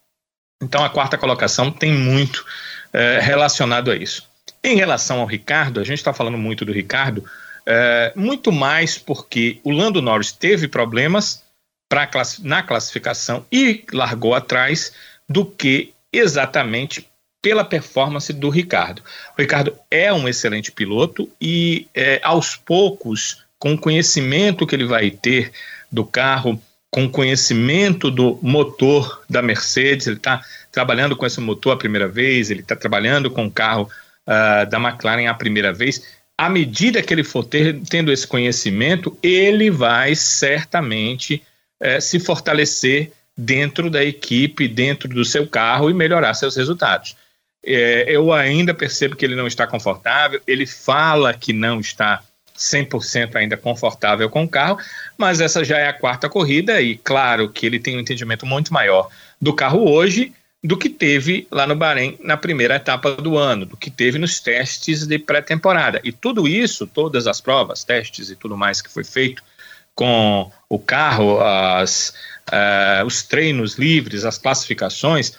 Então a quarta colocação tem muito é, relacionado a isso. Em relação ao Ricardo, a gente está falando muito do Ricardo, é, muito mais porque o Lando Norris teve problemas pra, na classificação e largou atrás do que exatamente pela performance do Ricardo. O Ricardo é um excelente piloto e é, aos poucos, com o conhecimento que ele vai ter do carro, com o conhecimento do motor da Mercedes, ele está trabalhando com esse motor a primeira vez, ele está trabalhando com o carro uh, da McLaren a primeira vez. À medida que ele for ter, tendo esse conhecimento, ele vai certamente é, se fortalecer dentro da equipe, dentro do seu carro e melhorar seus resultados. É, eu ainda percebo que ele não está confortável, ele fala que não está 100% ainda confortável com o carro, mas essa já é a quarta corrida e claro que ele tem um entendimento muito maior do carro hoje do que teve lá no Bahrein na primeira etapa do ano, do que teve nos testes de pré-temporada. E tudo isso, todas as provas, testes e tudo mais que foi feito com o carro, as, uh, os treinos livres, as classificações,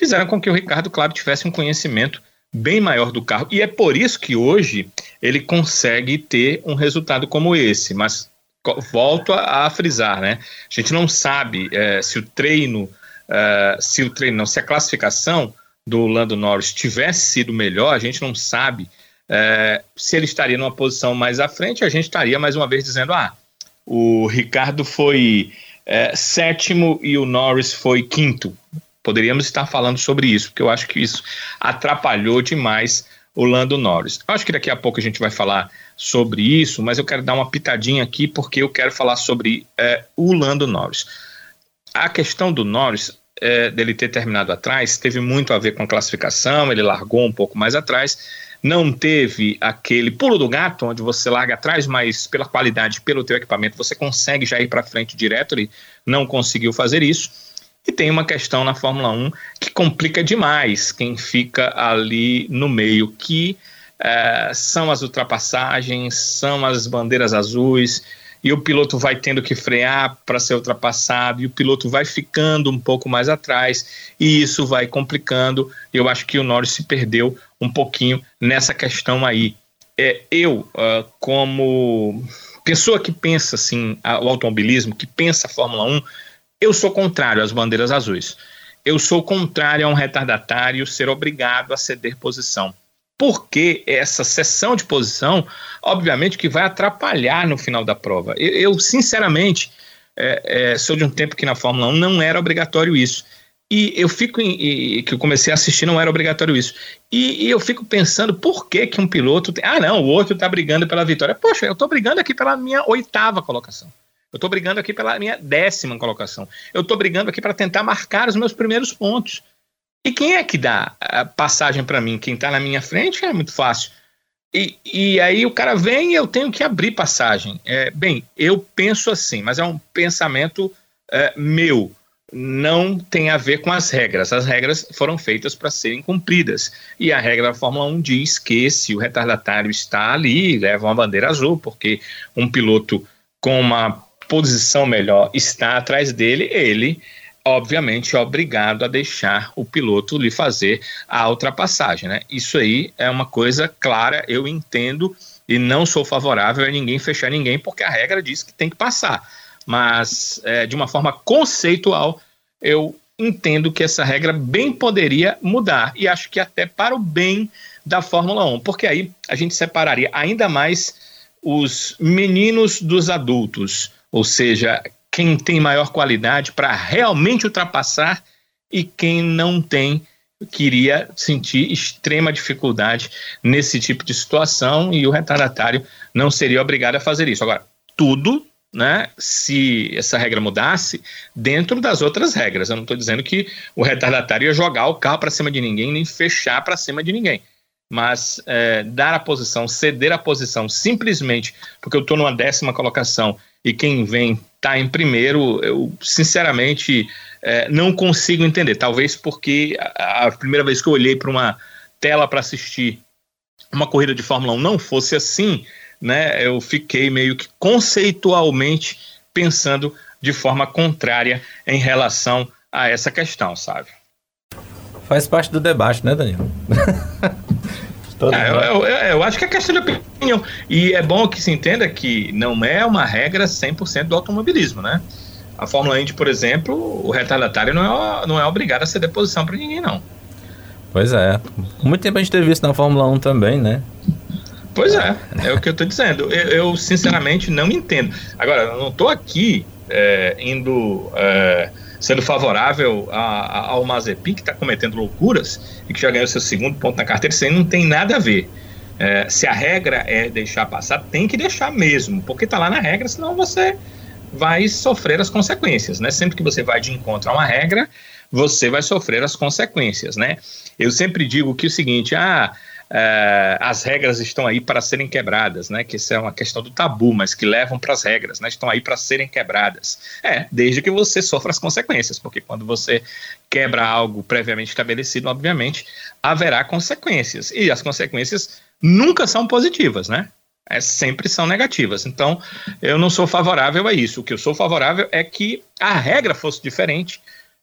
fizeram com que o Ricardo, claro, tivesse um conhecimento bem maior do carro. E é por isso que hoje ele consegue ter um resultado como esse. Mas volto a, a frisar, né? A gente não sabe é, se o treino, uh, se o treino, não, se a classificação do Lando Norris tivesse sido melhor, a gente não sabe uh, se ele estaria numa posição mais à frente. A gente estaria mais uma vez dizendo, ah, o Ricardo foi é, sétimo e o Norris foi quinto. Poderíamos estar falando sobre isso, porque eu acho que isso atrapalhou demais o Lando Norris. Eu acho que daqui a pouco a gente vai falar sobre isso, mas eu quero dar uma pitadinha aqui porque eu quero falar sobre é, o Lando Norris. A questão do Norris, é, dele ter terminado atrás teve muito a ver com a classificação, ele largou um pouco mais atrás, não teve aquele pulo do gato, onde você larga atrás, mas pela qualidade, pelo teu equipamento, você consegue já ir para frente direto, ele não conseguiu fazer isso. E tem uma questão na Fórmula 1 que complica demais quem fica ali no meio, que é, são as ultrapassagens, são as bandeiras azuis, e o piloto vai tendo que frear para ser ultrapassado, e o piloto vai ficando um pouco mais atrás, e isso vai complicando. Eu acho que o Norris se perdeu um pouquinho nessa questão aí. É, eu, uh, como pessoa que pensa assim, o automobilismo, que pensa a Fórmula 1, eu sou contrário às bandeiras azuis. Eu sou contrário a um retardatário ser obrigado a ceder posição porque essa sessão de posição, obviamente, que vai atrapalhar no final da prova. Eu, eu sinceramente, é, é, sou de um tempo que na Fórmula 1 não era obrigatório isso. E eu fico, em, que eu comecei a assistir, não era obrigatório isso. E, e, eu fico pensando por que, que um piloto. Tem, ah, não, o outro está brigando pela vitória. Poxa, eu estou brigando aqui pela minha oitava colocação. Eu estou brigando aqui pela minha décima colocação. Eu estou brigando aqui para tentar marcar os meus primeiros pontos. E quem é que dá a passagem para mim? Quem está na minha frente é muito fácil. E, e aí o cara vem e eu tenho que abrir passagem. É, bem, eu penso assim, mas é um pensamento é, meu. Não tem a ver com as regras. As regras foram feitas para serem cumpridas. E a regra da Fórmula 1 diz que se o retardatário está ali, leva uma bandeira azul, porque um piloto com uma posição melhor está atrás dele, ele obviamente, obrigado a deixar o piloto lhe fazer a ultrapassagem. Né? Isso aí é uma coisa clara, eu entendo e não sou favorável a ninguém fechar ninguém, porque a regra diz que tem que passar. Mas, é, de uma forma conceitual, eu entendo que essa regra bem poderia mudar, e acho que até para o bem da Fórmula 1, porque aí a gente separaria ainda mais os meninos dos adultos, ou seja, quem tem maior qualidade para realmente ultrapassar e quem não tem queria sentir extrema dificuldade nesse tipo de situação e o retardatário não seria obrigado a fazer isso. Agora, tudo, né, se essa regra mudasse, dentro das outras regras. Eu não estou dizendo que o retardatário ia jogar o carro para cima de ninguém, nem fechar para cima de ninguém. Mas é, dar a posição, ceder a posição simplesmente porque eu estou numa décima colocação e quem vem está em primeiro, eu sinceramente é, não consigo entender. Talvez porque a, a primeira vez que eu olhei para uma tela para assistir uma corrida de Fórmula 1 não fosse assim, né? Eu fiquei meio que conceitualmente pensando de forma contrária em relação a essa questão, sabe? Faz parte do debate, né, Danilo? É, eu, eu, eu, acho que é questão de opinião. E é bom que se entenda que não é uma regra 100% do automobilismo, né? A Fórmula Indy, por exemplo, o retardatário não é, não é obrigado a ceder posição para ninguém, não. Pois é. Muito tempo a gente teve isso na Fórmula 1 também, né? Pois é, é o que eu estou dizendo. Eu, eu, sinceramente não entendo. Agora, eu não estou aqui é, indo. É, sendo favorável a, a, ao Mazepin, que está cometendo loucuras e que já ganhou seu segundo ponto na carteira, isso aí não tem nada a ver. É, se a regra é deixar passar, tem que deixar mesmo, porque está lá na regra, senão você vai sofrer as consequências, né? Sempre que você vai de encontro a uma regra, você vai sofrer as consequências, né? Eu sempre digo que o seguinte, ah, é, as regras estão aí para serem quebradas, né? Que isso é uma questão do tabu, mas que levam para as regras, né? Estão aí para serem quebradas. É, desde que você sofra as consequências, porque quando você quebra algo previamente estabelecido, obviamente haverá consequências e as consequências nunca são positivas, né? É, sempre são negativas. Então, eu não sou favorável a isso. O que eu sou favorável é que a regra fosse diferente,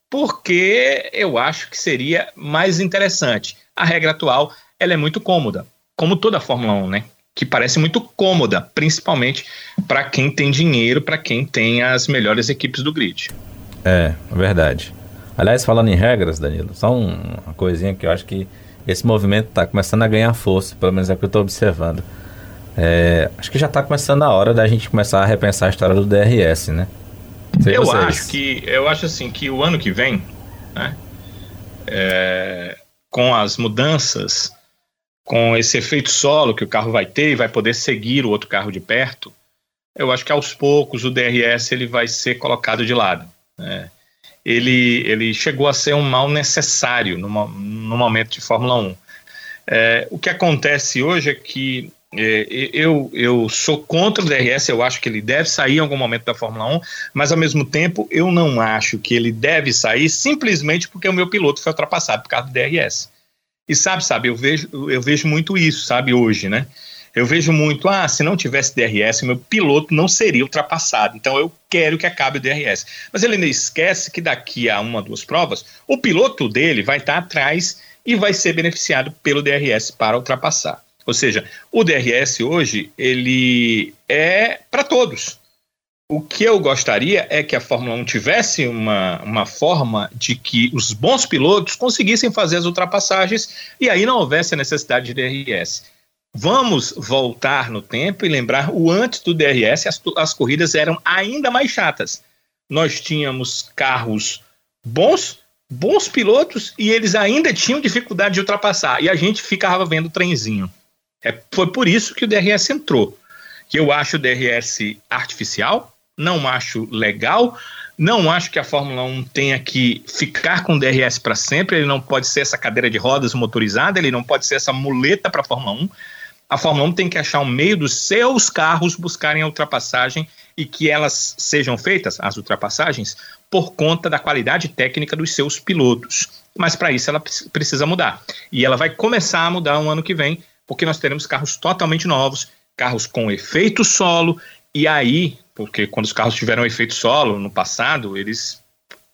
porque eu acho que seria mais interessante. A regra atual ela é muito cômoda, como toda a Fórmula 1, né? Que parece muito cômoda, principalmente para quem tem dinheiro, para quem tem as melhores equipes do grid. É, verdade. Aliás, falando em regras, Danilo, só uma coisinha que eu acho que esse movimento está começando a ganhar força, pelo menos é o que eu estou observando. É, acho que já está começando a hora da gente começar a repensar a história do DRS, né? Sei eu vocês. acho que eu acho assim que o ano que vem, né, é, com as mudanças com esse efeito solo que o carro vai ter e vai poder seguir o outro carro de perto, eu acho que aos poucos o DRS ele vai ser colocado de lado. Né? ele, ele chegou a ser um mal necessário no, no momento de Fórmula 1. É, o que acontece hoje é que é, eu, eu sou contra o DRS, eu acho que ele deve sair em algum momento da Fórmula 1, mas ao mesmo tempo eu não acho que ele deve sair simplesmente porque o meu piloto foi ultrapassado por causa do DRS. E sabe, sabe, eu vejo, eu vejo muito isso, sabe, hoje, né? Eu vejo muito, ah, se não tivesse DRS, meu piloto não seria ultrapassado. Então eu quero que acabe o DRS. Mas ele ainda esquece que daqui a uma, duas provas, o piloto dele vai estar atrás e vai ser beneficiado pelo DRS para ultrapassar. Ou seja, o DRS hoje ele é para todos. O que eu gostaria é que a Fórmula 1 tivesse uma, uma forma de que os bons pilotos conseguissem fazer as ultrapassagens e aí não houvesse a necessidade de DRS. Vamos voltar no tempo e lembrar o antes do DRS, as, as corridas eram ainda mais chatas. Nós tínhamos carros bons, bons pilotos e eles ainda tinham dificuldade de ultrapassar. E a gente ficava vendo o trenzinho. É, foi por isso que o DRS entrou. Que eu acho o DRS artificial, não acho legal, não acho que a Fórmula 1 tenha que ficar com o DRS para sempre, ele não pode ser essa cadeira de rodas motorizada, ele não pode ser essa muleta para a Fórmula 1 a Fórmula 1 tem que achar um meio dos seus carros buscarem a ultrapassagem e que elas sejam feitas, as ultrapassagens, por conta da qualidade técnica dos seus pilotos. Mas para isso ela precisa mudar. E ela vai começar a mudar um ano que vem, porque nós teremos carros totalmente novos, carros com efeito solo, e aí, porque quando os carros tiveram efeito solo no passado, eles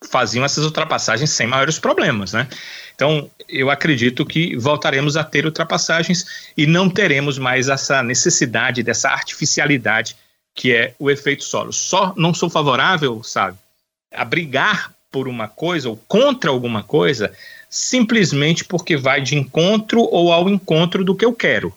faziam essas ultrapassagens sem maiores problemas, né? Então, eu acredito que voltaremos a ter ultrapassagens e não teremos mais essa necessidade dessa artificialidade que é o efeito solo. Só não sou favorável, sabe, a brigar por uma coisa ou contra alguma coisa simplesmente porque vai de encontro ou ao encontro do que eu quero.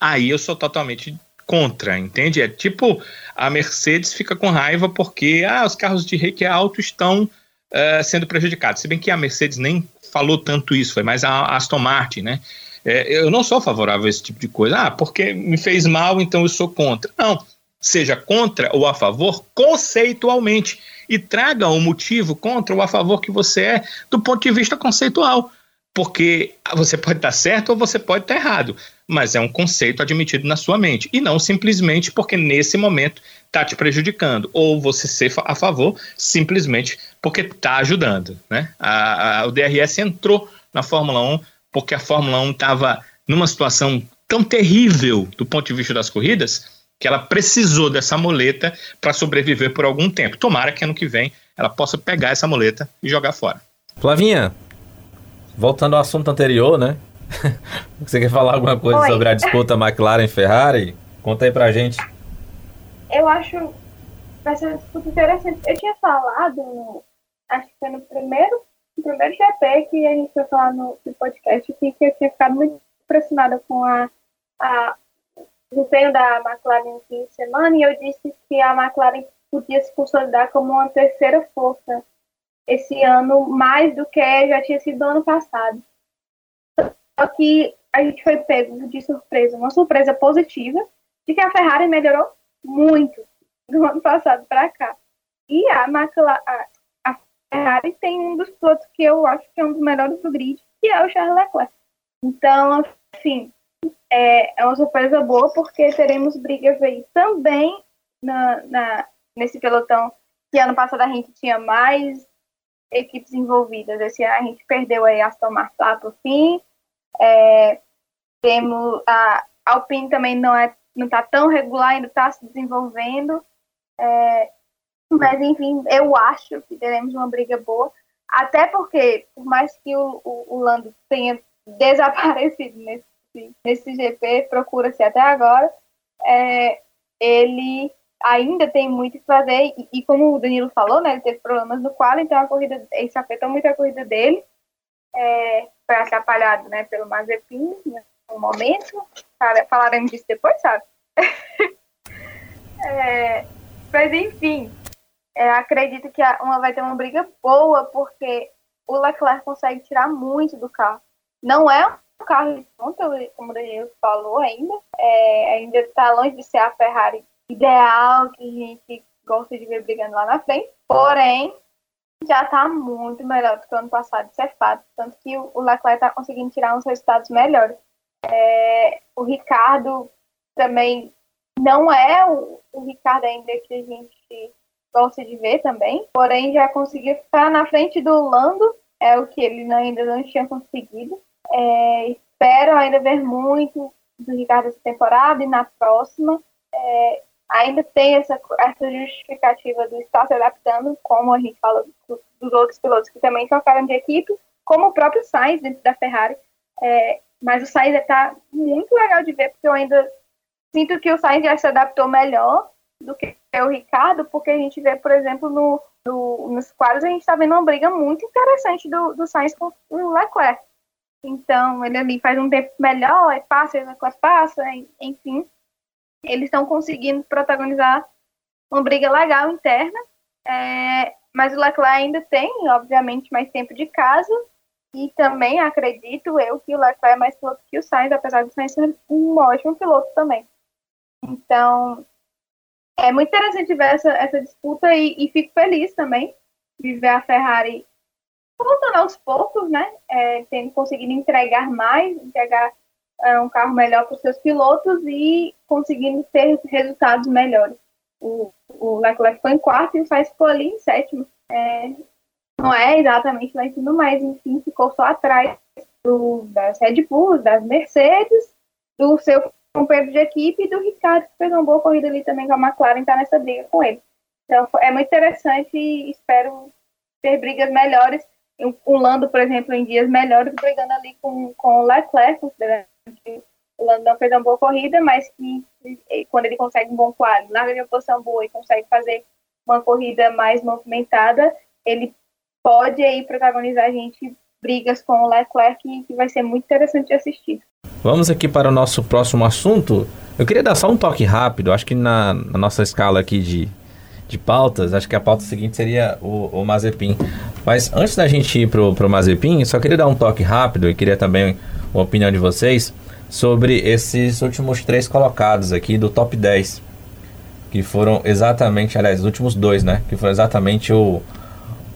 Aí eu sou totalmente contra, entende? É tipo a Mercedes fica com raiva porque ah, os carros de reiki alto estão uh, sendo prejudicados. Se bem que a Mercedes nem falou tanto isso, foi mais a Aston Martin, né? É, eu não sou favorável a esse tipo de coisa. Ah, porque me fez mal, então eu sou contra. Não, seja contra ou a favor conceitualmente e traga o um motivo contra ou a favor que você é do ponto de vista conceitual. Porque você pode estar certo ou você pode estar errado, mas é um conceito admitido na sua mente e não simplesmente porque nesse momento está te prejudicando, ou você ser a favor simplesmente porque está ajudando. Né? A, a, o DRS entrou na Fórmula 1 porque a Fórmula 1 estava numa situação tão terrível do ponto de vista das corridas que ela precisou dessa muleta para sobreviver por algum tempo. Tomara que ano que vem ela possa pegar essa muleta e jogar fora. Flavinha, voltando ao assunto anterior, né? Você quer falar alguma coisa Oi. sobre a disputa McLaren-Ferrari? Conta aí pra gente eu acho vai ser uma disputa interessante. Eu tinha falado, acho que foi no primeiro, no primeiro GP que a gente foi falar no, no podcast, assim, que eu tinha ficado muito impressionada com a, a desempenho da McLaren no fim de semana e eu disse que a McLaren podia se consolidar como uma terceira força esse ano, mais do que já tinha sido ano passado. Só que a gente foi pego de surpresa, uma surpresa positiva, de que a Ferrari melhorou muito do ano passado para cá. E a McLaren, Ferrari tem um dos pilotos que eu acho que é um dos melhores do grid, que é o Charles Leclerc. Então, assim, é, é uma surpresa boa porque teremos brigas aí também na, na, nesse pelotão que ano passado a gente tinha mais equipes envolvidas. Esse ano a gente perdeu aí Aston Martin lá por fim. É, temos a Alpine também não é não está tão regular, ainda está se desenvolvendo. É, mas, enfim, eu acho que teremos uma briga boa. Até porque, por mais que o, o, o Lando tenha desaparecido nesse, nesse GP, procura-se até agora, é, ele ainda tem muito que fazer. E, e, como o Danilo falou, né, ele teve problemas no qual, então a corrida, isso afetou muito a corrida dele. É, foi atrapalhado né, pelo Mazepin né, no momento. Falaremos disso depois, sabe? é, mas enfim, é, acredito que uma vai ter uma briga boa, porque o Leclerc consegue tirar muito do carro. Não é um carro de ponta, como o Daniel falou ainda, é, ainda está longe de ser a Ferrari ideal que a gente gosta de ver brigando lá na frente. Porém, já está muito melhor do que o ano passado, isso é fato. Tanto que o Leclerc está conseguindo tirar uns resultados melhores. É, o Ricardo também não é o, o Ricardo ainda que a gente gosta de ver também, porém já conseguiu ficar na frente do Lando, é o que ele ainda não tinha conseguido. É, espero ainda ver muito do Ricardo essa temporada e na próxima. É, ainda tem essa, essa justificativa do estar se adaptando, como a gente fala dos outros pilotos que também trocaram de equipe, como o próprio Sainz dentro da Ferrari. É, mas o Sainz está muito legal de ver, porque eu ainda sinto que o Sainz já se adaptou melhor do que o Ricardo, porque a gente vê, por exemplo, no, no nos quadros, a gente está vendo uma briga muito interessante do, do Sainz com o Leclerc. Então, ele ali faz um tempo melhor, passa, o Leclerc passa, enfim. Eles estão conseguindo protagonizar uma briga legal interna, é, mas o Leclerc ainda tem, obviamente, mais tempo de casa, e também acredito eu que o Leclerc é mais piloto que o Sainz, apesar do Sainz ser um ótimo piloto também. Então, é muito interessante ver essa, essa disputa e, e fico feliz também de ver a Ferrari voltando aos poucos, né? É, tendo conseguido entregar mais, entregar um carro melhor para os seus pilotos e conseguindo ter resultados melhores. O, o Leclerc foi em quarto e o Sainz ficou ali em sétimo. É, não é exatamente lá em cima, mas enfim, ficou só atrás do, das Red Bulls, das Mercedes, do seu companheiro de equipe e do Ricardo, que fez uma boa corrida ali também com a McLaren, está nessa briga com ele. Então é muito interessante e espero ter brigas melhores. O Lando, por exemplo, em dias melhores, brigando ali com, com o Leclerc, considerando que o Lando não fez uma boa corrida, mas que quando ele consegue um bom quadro, larga de uma posição boa e consegue fazer uma corrida mais movimentada, ele pode aí protagonizar a gente brigas com o Leclerc que vai ser muito interessante de assistir. Vamos aqui para o nosso próximo assunto. Eu queria dar só um toque rápido, acho que na, na nossa escala aqui de, de pautas, acho que a pauta seguinte seria o, o Mazepin. Mas antes da gente ir pro, pro Mazepin, só queria dar um toque rápido e queria também a opinião de vocês sobre esses últimos três colocados aqui do top 10. Que foram exatamente, aliás, os últimos dois, né? Que foram exatamente o,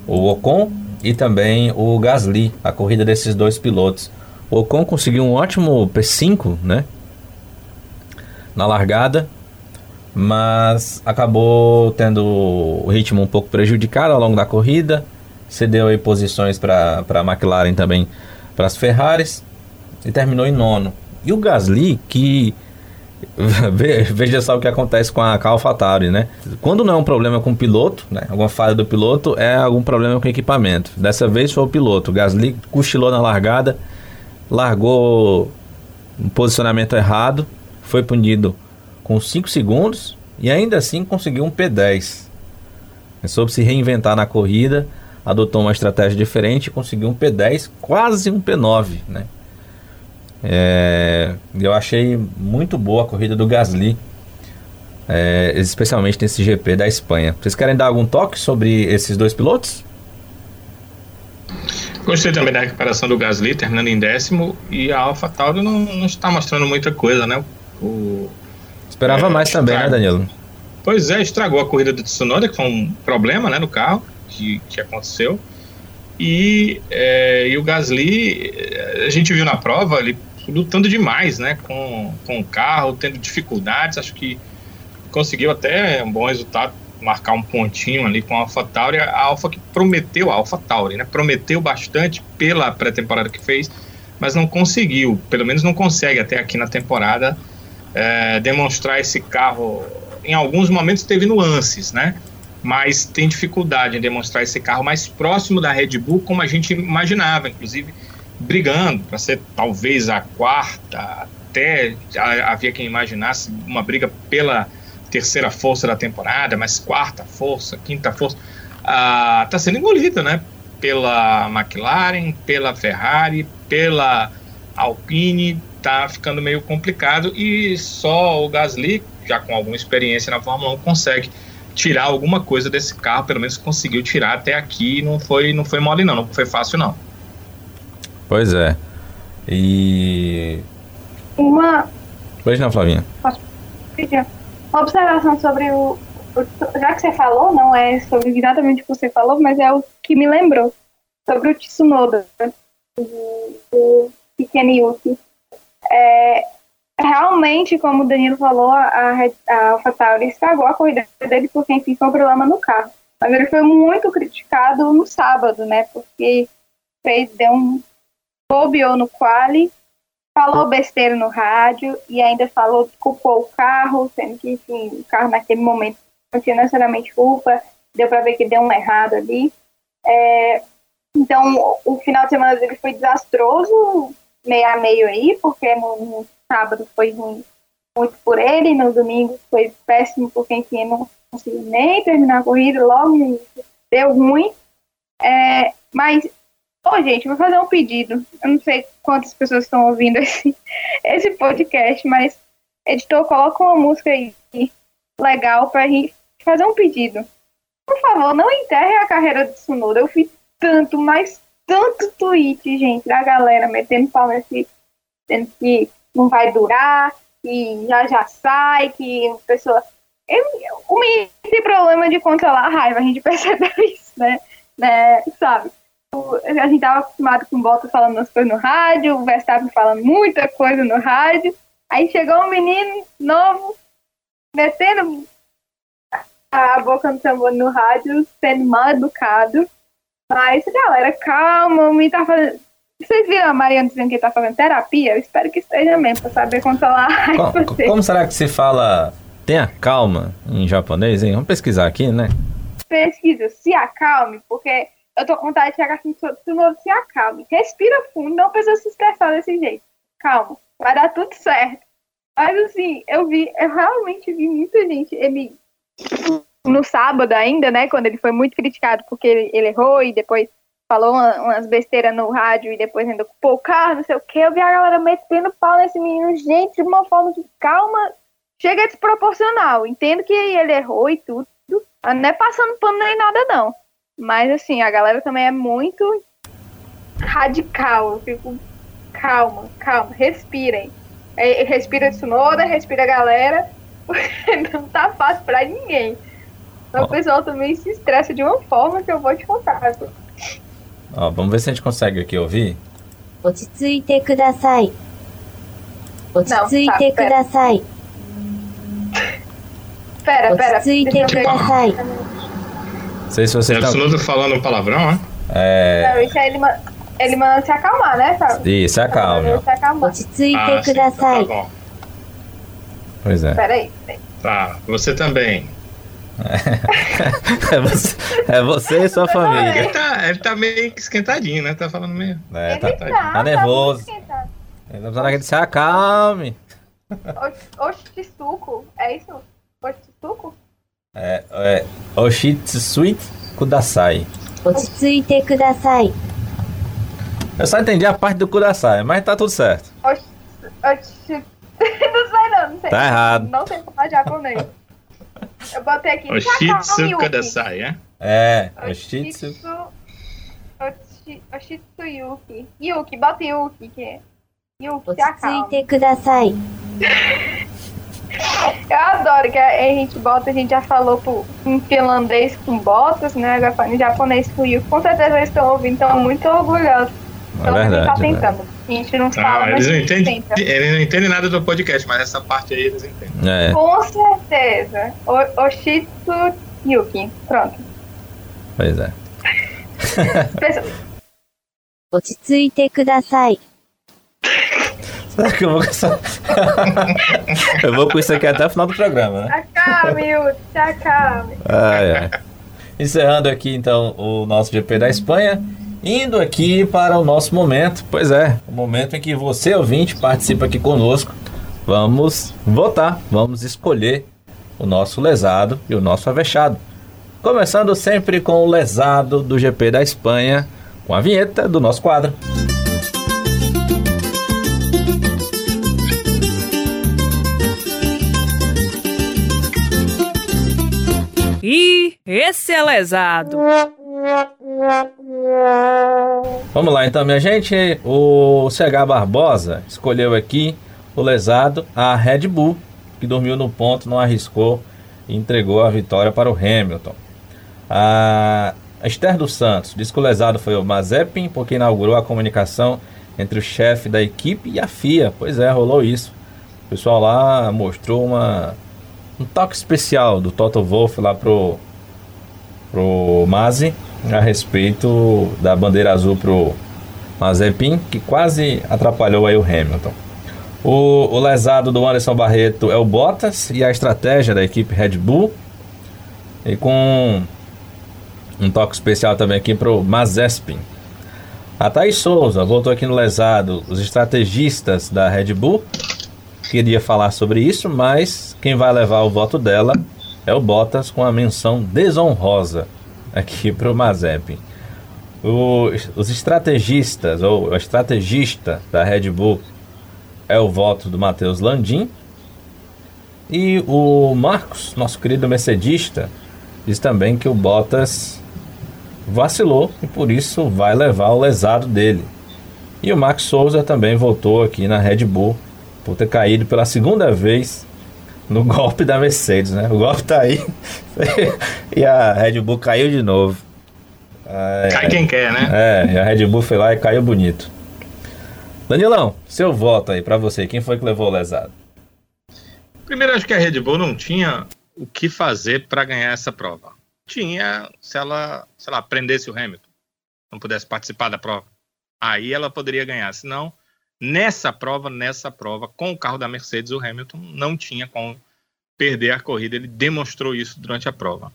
o Ocon e também o Gasly, a corrida desses dois pilotos. O Ocon conseguiu um ótimo P5, né? Na largada, mas acabou tendo o ritmo um pouco prejudicado ao longo da corrida. Cedeu aí posições para a McLaren também, para as Ferraris e terminou em nono. E o Gasly, que veja só o que acontece com a, AlphaTauri, né? Quando não é um problema com o piloto, né? Alguma falha do piloto, é algum problema com o equipamento. Dessa vez foi o piloto. O Gasly cochilou na largada, largou um posicionamento errado, foi punido com 5 segundos e ainda assim conseguiu um P10. Ele soube se reinventar na corrida, adotou uma estratégia diferente e conseguiu um P10, quase um P9, né? É, eu achei muito boa a corrida do Gasly, é, especialmente nesse GP da Espanha. Vocês querem dar algum toque sobre esses dois pilotos? Gostei também da recuperação do Gasly, terminando em décimo, e a Alpha Tauri não, não está mostrando muita coisa, né? O, Esperava é, mais também, né, Danilo? Pois é, estragou a corrida do Tsunoda, que foi um problema né, no carro que, que aconteceu. E, é, e o Gasly, a gente viu na prova, ele lutando demais, né, com, com o carro, tendo dificuldades, acho que conseguiu até um bom resultado, marcar um pontinho ali com a AlphaTauri, a Alfa que prometeu, a AlphaTauri, né, prometeu bastante pela pré-temporada que fez, mas não conseguiu, pelo menos não consegue até aqui na temporada é, demonstrar esse carro, em alguns momentos teve nuances, né, mas tem dificuldade em demonstrar esse carro mais próximo da Red Bull como a gente imaginava, inclusive brigando para ser talvez a quarta, até havia quem imaginasse uma briga pela terceira força da temporada, mas quarta força, quinta força, está ah, sendo engolida, né? Pela McLaren, pela Ferrari, pela Alpine, tá ficando meio complicado e só o Gasly, já com alguma experiência na Fórmula 1, consegue tirar alguma coisa desse carro, pelo menos conseguiu tirar até aqui, não foi, não foi mole não, não foi fácil não. Pois é. E. Uma. Pois não, Flavinha. Posso pedir? Uma observação sobre o, já que você falou, não é sobre exatamente o que você falou, mas é o que me lembrou sobre o Tsunoda, do, do pequeno Yuki. É, realmente, como o Danilo falou, a, a AlphaTauri estragou a corrida dele porque, enfim, foi um problema no carro. Mas ele foi muito criticado no sábado, né? Porque fez, deu um bobeou no quali, falou besteira no rádio e ainda falou, culpou o carro, sendo que, enfim, o carro naquele momento não tinha necessariamente culpa, deu para ver que deu um errado ali. É, então, o final de semana dele foi desastroso, meio a meio aí, porque no, no sábado foi ruim, muito por ele, no domingo foi péssimo, porque enfim, não conseguiu nem terminar a corrida, logo deu ruim. É, mas, ô gente, vou fazer um pedido. Eu não sei quantas pessoas estão ouvindo esse, esse podcast, mas editor, coloca uma música aí legal pra gente fazer um pedido. Por favor, não enterre a carreira do Tsunoda. Eu fiz tanto, mas tanto tweet, gente, da galera metendo pau nesse, dizendo que não vai durar, que já já sai, que a pessoa. O menino tem problema de controlar a raiva, a gente percebeu isso, né? né? Sabe? A gente tava acostumado com o Bottas falando as coisas no rádio, o Verstappen falando muita coisa no rádio. Aí chegou um menino novo, metendo a boca no tambor no rádio, sendo mal educado. Mas, galera, calma, me tá fazendo. Vocês viram a Mariana dizendo que tá fazendo terapia? Eu espero que esteja mesmo, pra saber controlar a raiva. Como, como será que se fala tenha calma em japonês, hein? Vamos pesquisar aqui, né? Pesquisa, se acalme, porque eu tô com vontade de chegar assim, de novo, se acalme. Respira fundo, não precisa se estressar desse jeito. Calma, vai dar tudo certo. Mas assim, eu vi, eu realmente vi muita gente, ele no sábado ainda, né, quando ele foi muito criticado porque ele, ele errou e depois falou uma, umas besteiras no rádio e depois ainda culpou o carro, não sei o que, eu vi a galera metendo pau nesse menino, gente, de uma forma de calma, chega desproporcional, entendo que ele errou e tudo, não é passando pano nem nada não, mas assim, a galera também é muito radical, eu fico, calma, calma, respirem, é, respira Tsunoda, respira a galera, não tá fácil pra ninguém. O pessoal também se estressa de uma forma que eu vou te contar. Ó, vamos ver se a gente consegue aqui ouvir. 落ち着いてください。落ち着いてください。 Pera, 落 pera. ち着いて deixa く eu ver. ださい。 não sei se você é tá... Absoluto falando palavrão, né? É... Ele, manda ele se acalmar, né, Fábio? Isso, se acalma. Se acalmar. Ah, então tá bom. Pois é. Peraí. Tá, você também. é, você, é você e sua família. Ele tá, ele tá meio esquentadinho, né? Tá falando meio. É, ele tá, tá, tá, tá nervoso. Tá ele tá precisando que se acalme. Oxituco, é isso? Oxituco? É, é Oshitsuit Kudasai. Oshitsuite Kudasai. Eu só entendi a parte do Kudasai, mas tá tudo certo. Não sei não, sei. Tá errado. Não sei falar japonês. Eu botei aqui. Oshitsu Kudasai, é? É, Oshitsu. Oshitsu Yuki. Yuki, bota Yuki, que é. Yuki, se acalma. Oshitsuite Kudasai. Eu adoro que a a gente bota, a gente já falou pro, em finlandês com botas, né? Agora fala em japonês com Yuki. Com certeza eles estão ouvindo, estão muito orgulhosos. É Então a gente tá verdade. é verdade. tentando. A gente não fala, Ah, mas eles não a gente entendem. tenta. Eles não entendem nada do podcast, mas essa parte aí eles entendem. É, Com certeza. O, Oshitsu Yuki. Pronto. pois é. Pessoal, 落ち着いてください。 Será que eu vou com essa... Eu vou com isso aqui até o final do programa, né? Acalme, Yuki, se acalme. Ai, ai. Encerrando aqui então o nosso GP da Espanha, indo aqui para o nosso momento, pois é, o momento em que você ouvinte participa aqui conosco. Vamos votar, vamos escolher o nosso lesado e o nosso avexado. Começando sempre com o lesado do GP da Espanha, com a vinheta do nosso quadro. Esse é lesado. Vamos lá então, minha gente. O CH Barbosa escolheu aqui o lesado, a Red Bull, que dormiu no ponto, não arriscou e entregou a vitória para o Hamilton. A Esther dos Santos diz que o lesado foi o Mazepin porque inaugurou a comunicação entre o chefe da equipe e a FIA. Pois é, rolou isso. O pessoal lá mostrou uma, um toque especial do Toto Wolff lá pro, pro Mazi a respeito da bandeira azul pro Mazepin, que quase atrapalhou aí o Hamilton. O, o lesado do Anderson Barreto é o Bottas e a estratégia da equipe Red Bull. E com um toque especial também aqui pro Mazepin. A Thaís Souza voltou aqui no lesado, os estrategistas da Red Bull. Queria falar sobre isso, mas quem vai levar o voto dela é o Bottas com a menção desonrosa aqui para o Mazepin. os estrategistas, ou o estrategista da Red Bull é o voto do Matheus Landim. E o Marcos, nosso querido mercedista, diz também que o Bottas vacilou e por isso vai levar o lesado dele. E o Max Souza também voltou aqui na Red Bull por ter caído pela segunda vez no golpe da Mercedes, né? O golpe tá aí e a Red Bull caiu de novo. Cai quem quer, né? É, a Red Bull foi lá e caiu bonito. Danilão, seu voto aí para você, quem foi que levou o lesado? Primeiro, acho que a Red Bull não tinha o que fazer para ganhar essa prova tinha se ela, sei lá, prendesse o Hamilton, não pudesse participar da prova. Aí ela poderia ganhar. Senão, nessa prova, nessa prova, com o carro da Mercedes, o Hamilton não tinha como perder a corrida. Ele demonstrou isso durante a prova.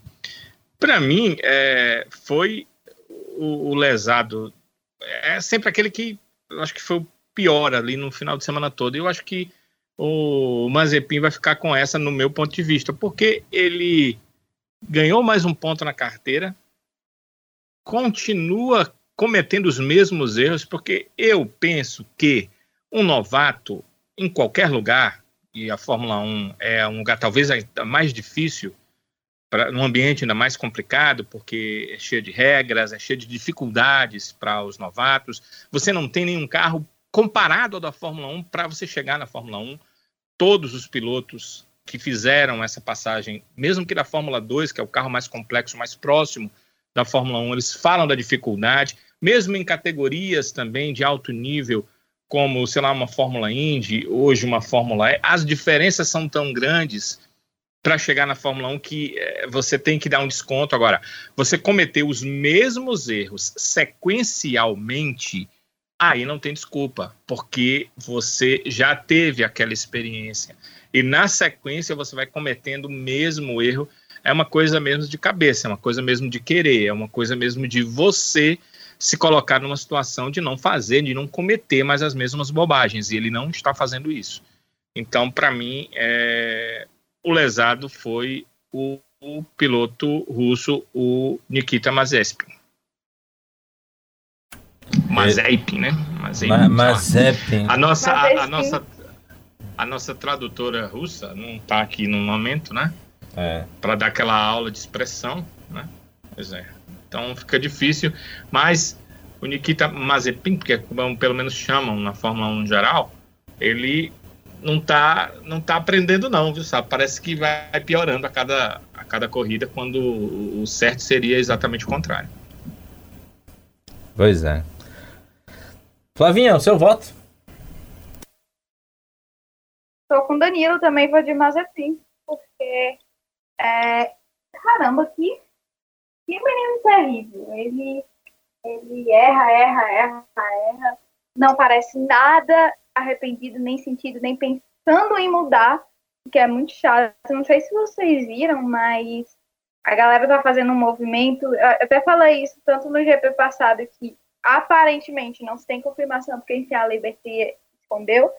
Para mim, é, foi o, o, lesado. É sempre aquele que eu acho que foi o pior ali no final de semana todo. Eu acho que o Mazepin vai ficar com essa no meu ponto de vista, porque ele ganhou mais um ponto na carteira, continua cometendo os mesmos erros, porque eu penso que um novato em qualquer lugar, e a Fórmula 1 é um lugar talvez mais difícil, pra, num ambiente ainda mais complicado, porque é cheio de regras, é cheio de dificuldades para os novatos. Você não tem nenhum carro comparado ao da Fórmula 1 para você chegar na Fórmula 1. Todos os pilotos que fizeram essa passagem, mesmo que da Fórmula 2, que é o carro mais complexo, mais próximo da Fórmula 1, eles falam da dificuldade, mesmo em categorias também de alto nível, como, sei lá, uma Fórmula Indy, hoje uma Fórmula E, as diferenças são tão grandes para chegar na Fórmula 1 que é, você tem que dar um desconto. Agora, você cometeu os mesmos erros sequencialmente, aí não tem desculpa, porque você já teve aquela experiência e na sequência você vai cometendo o mesmo erro. É uma coisa mesmo de cabeça, é uma coisa mesmo de querer, é uma coisa mesmo de você se colocar numa situação de não fazer, de não cometer mais as mesmas bobagens. E ele não está fazendo isso. Então, para mim, é... o lesado foi o, o, piloto russo, o Nikita Mazepin. Mazepin, né? Mazepin. Mazepin. A nossa, a, a nossa a nossa tradutora russa não está aqui no momento, né? É. Para dar aquela aula de expressão, né? Pois é. Então fica difícil, mas o Nikita Mazepin, que é como pelo menos chamam na Fórmula 1 geral, ele não está não tá aprendendo não, viu, sabe? Parece que vai piorando a cada, a cada corrida, quando o certo seria exatamente o contrário. Pois é. Flavinha, o seu voto? Tô com o Danilo também, vou de Mazepin, porque é, caramba, que, que menino terrível. Ele, ele erra, erra, erra, erra. Não parece nada arrependido, nem sentido, nem pensando em mudar, que é muito chato. Não sei se vocês viram, mas a galera tá fazendo um movimento. Eu até falei isso tanto no GP passado, que aparentemente não se tem confirmação, porque enfim, a Liberty escondeu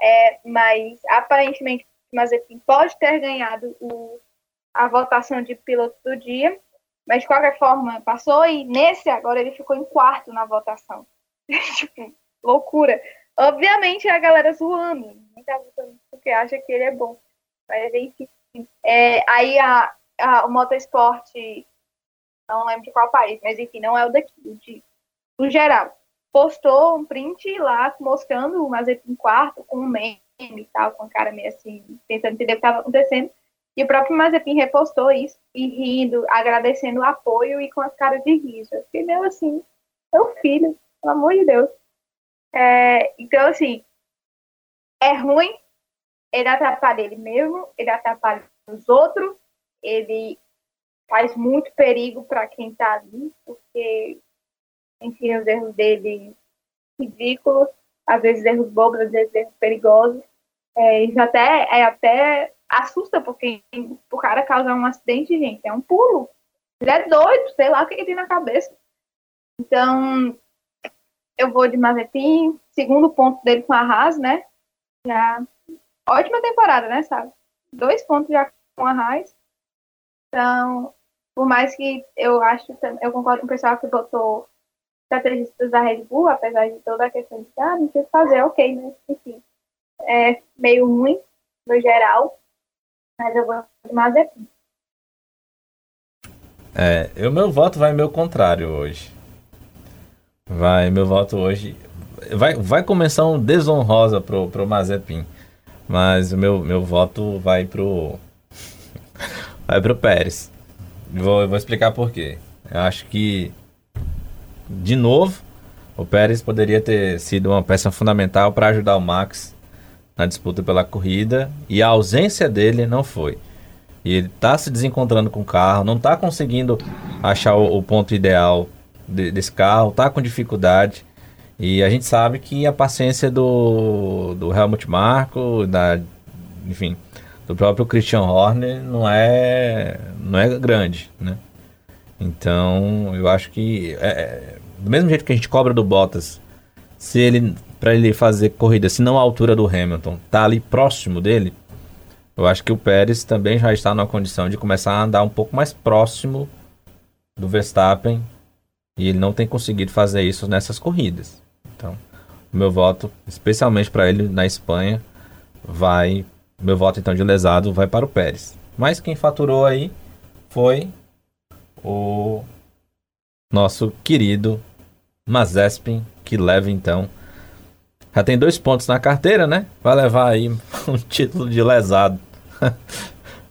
é, mas aparentemente Mazepin pode ter ganhado o, a votação de piloto do dia, mas de qualquer forma passou e nesse agora ele ficou em quarto na votação. tipo, loucura. Obviamente a galera zoando, ninguém tá porque acha que ele é bom. Mas enfim. É, aí a, a, o motorsport, não lembro de qual país, mas enfim, não é o daqui, de, o geral postou um print lá mostrando o Mazepin quarto com um meme e tal, com a cara meio assim, tentando entender o que estava acontecendo. E o próprio Mazepin repostou isso, e rindo, agradecendo o apoio e com as caras de riso. Eu fiquei meio assim, meu filho, pelo amor de Deus. É, então, assim, é ruim, ele atrapalha ele mesmo, ele atrapalha os outros, ele faz muito perigo para quem está ali, porque, enfim, os erros dele ridículos, às vezes erros bobos, às vezes erros perigosos. É, isso até, é até assusta, porque o cara causar um acidente, gente, é um pulo. Ele é doido, sei lá o que ele tem na cabeça. Então, eu vou de Mazepin, segundo ponto dele com a Haas, né? Já ótima temporada, né, sabe? Dois pontos já com a Haas. Então, por mais que eu acho, eu concordo com o pessoal que botou estrategistas da Red Bull, apesar de toda a questão de, ah, não precisa fazer, ok, né? Enfim, é meio ruim no geral, mas eu vou de Mazepin. É, o meu voto vai meu contrário hoje. Vai, meu voto hoje. Vai, vai começar um desonrosa pro, pro Mazepin. Mas o meu, meu voto vai pro. vai pro Pérez. Vou, vou explicar por quê. Eu acho que de novo, o Pérez poderia ter sido uma peça fundamental para ajudar o Max na disputa pela corrida e a ausência dele não foi. E ele está se desencontrando com o carro, não está conseguindo achar o, o ponto ideal de, desse carro, está com dificuldade. E a gente sabe que a paciência do, do Helmut Marko, da, enfim, do próprio Christian Horner não é, não é grande, né? Então, eu acho que é, é, do mesmo jeito que a gente cobra do Bottas, se ele para ele fazer corrida, se não à altura do Hamilton, tá ali próximo dele, eu acho que o Pérez também já está numa condição de começar a andar um pouco mais próximo do Verstappen e ele não tem conseguido fazer isso nessas corridas. Então, o meu voto, especialmente para ele na Espanha, vai. Meu voto então de lesado vai para o Pérez. Mas quem faturou aí foi o nosso querido Mazespin, que leva então. Já tem dois pontos na carteira, né? Vai levar aí um título de lesado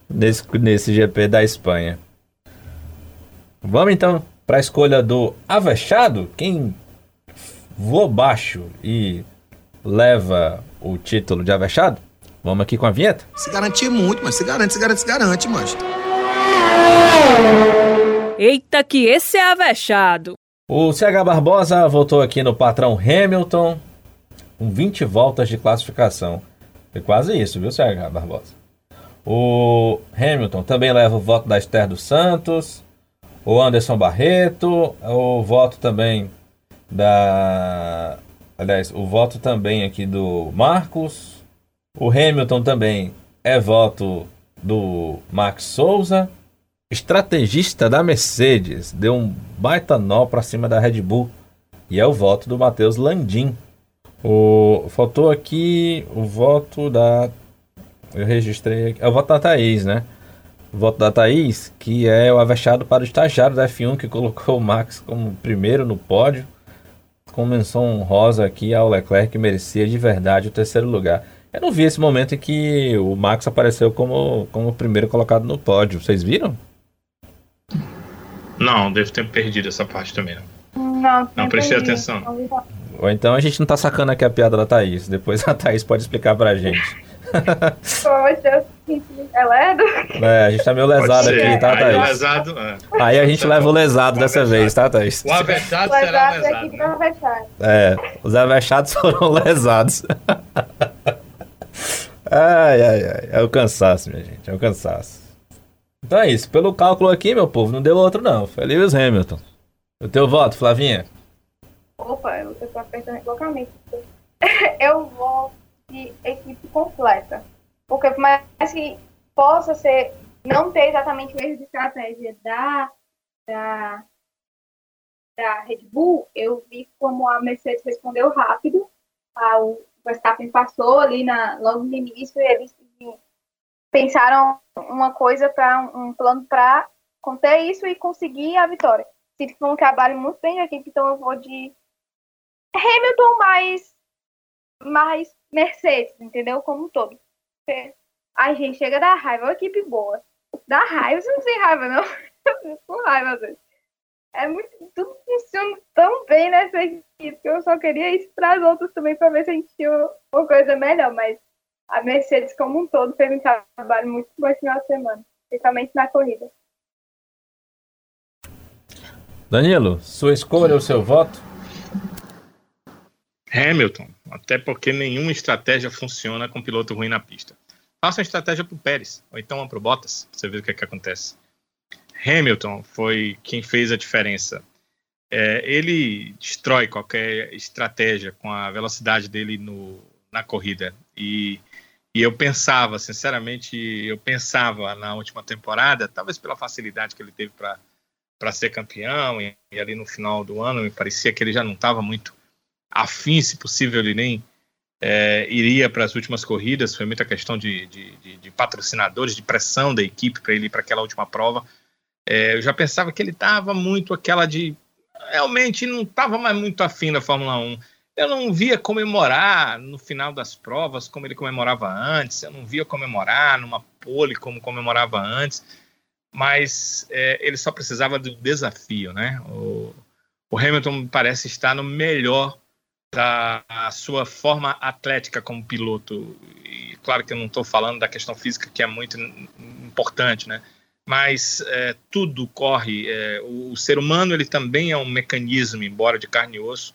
nesse, nesse GP da Espanha. Vamos então para a escolha do Avechado. Quem voa baixo e leva o título de Avechado? Vamos aqui com a vinheta? Se garantir muito, mas se garante, se garante, se garante, mas. Eita, que esse é avexado. O CH Barbosa voltou aqui no patrão Hamilton com 20 voltas de classificação. É quase isso, viu, CH Barbosa? O Hamilton também leva o voto da Esther dos Santos, o Anderson Barreto, o voto também da. Aliás, o voto também aqui do Marcos. O Hamilton também é voto do Max Souza estrategista da Mercedes, deu um baita nó para cima da Red Bull. E é o voto do Matheus Landim. O, faltou aqui o voto da. Eu registrei aqui. É o voto da Thaís, né? O voto da Thaís, que é o avexado para o estagiário da F1, que colocou o Max como primeiro no pódio. Com menção rosa aqui ao Leclerc, que merecia de verdade o terceiro lugar. Eu não vi esse momento em que o Max apareceu como, como primeiro colocado no pódio. Vocês viram? Não, devo ter perdido essa parte também. Não, não, não prestei atenção. Ou então a gente não tá sacando aqui a piada da Thaís. Depois a Thaís pode explicar pra gente. Poxa, é do... É, a gente tá meio lesado aqui, tá, Thaís? Aí, lesado, é. Aí a gente leva o lesado dessa vez, tá, Thaís? O avexado será lesado. Né? É, os avechados foram lesados. ai, ai, ai. É o cansaço, minha gente, é o cansaço. Então é isso. Pelo cálculo aqui, meu povo, não deu outro não. Foi Lewis Hamilton. O teu voto, Flavinha? Opa, eu tô apertando loucamente. Eu vou de equipe completa. Porque por mais que possa ser, não ter exatamente o mesmo de estratégia da, da, da Red Bull, eu vi como a Mercedes respondeu rápido. o Verstappen passou ali na, logo no início e eles pensaram uma coisa para um plano para conter isso e conseguir a vitória. Se foi um trabalho muito bem de equipe, então eu vou de Hamilton mais mais Mercedes, entendeu? Como um todo. Ai, gente, chega da raiva, é uma equipe boa. Dá raiva, você não tem raiva, não. Com raiva, às vezes. É muito. Tudo funciona tão bem nessa equipe que eu só queria isso para as outras também para ver se a gente tinha uma coisa melhor. Mas a Mercedes, como um todo, fez um trabalho muito bom esse final de semana, principalmente na corrida. Danilo, sua escolha ou seu voto? Hamilton, até porque nenhuma estratégia funciona com piloto ruim na pista. Faça uma estratégia para o Pérez, ou então para o Bottas, pra você ver o que, é que acontece. Hamilton foi quem fez a diferença. É, ele destrói qualquer estratégia com a velocidade dele no, na corrida. E, e eu pensava, sinceramente, eu pensava na última temporada, talvez pela facilidade que ele teve para ser campeão, e, e, ali no final do ano me parecia que ele já não estava muito afim, se possível, ele nem é, iria para as últimas corridas. Foi muita questão de, de, de, de patrocinadores, de pressão da equipe para ele ir para aquela última prova. É, eu já pensava que ele estava muito aquela de. Realmente não estava mais muito afim da Fórmula 1. Eu não via comemorar no final das provas como ele comemorava antes, eu não via comemorar numa pole como comemorava antes, mas é, ele só precisava do desafio, né? O, o Hamilton parece estar no melhor da sua forma atlética como piloto. E claro que eu não estou falando da questão física, que é muito importante, né? Mas é, tudo corre. É, o, o, ser humano ele também é um mecanismo, embora de carne e osso,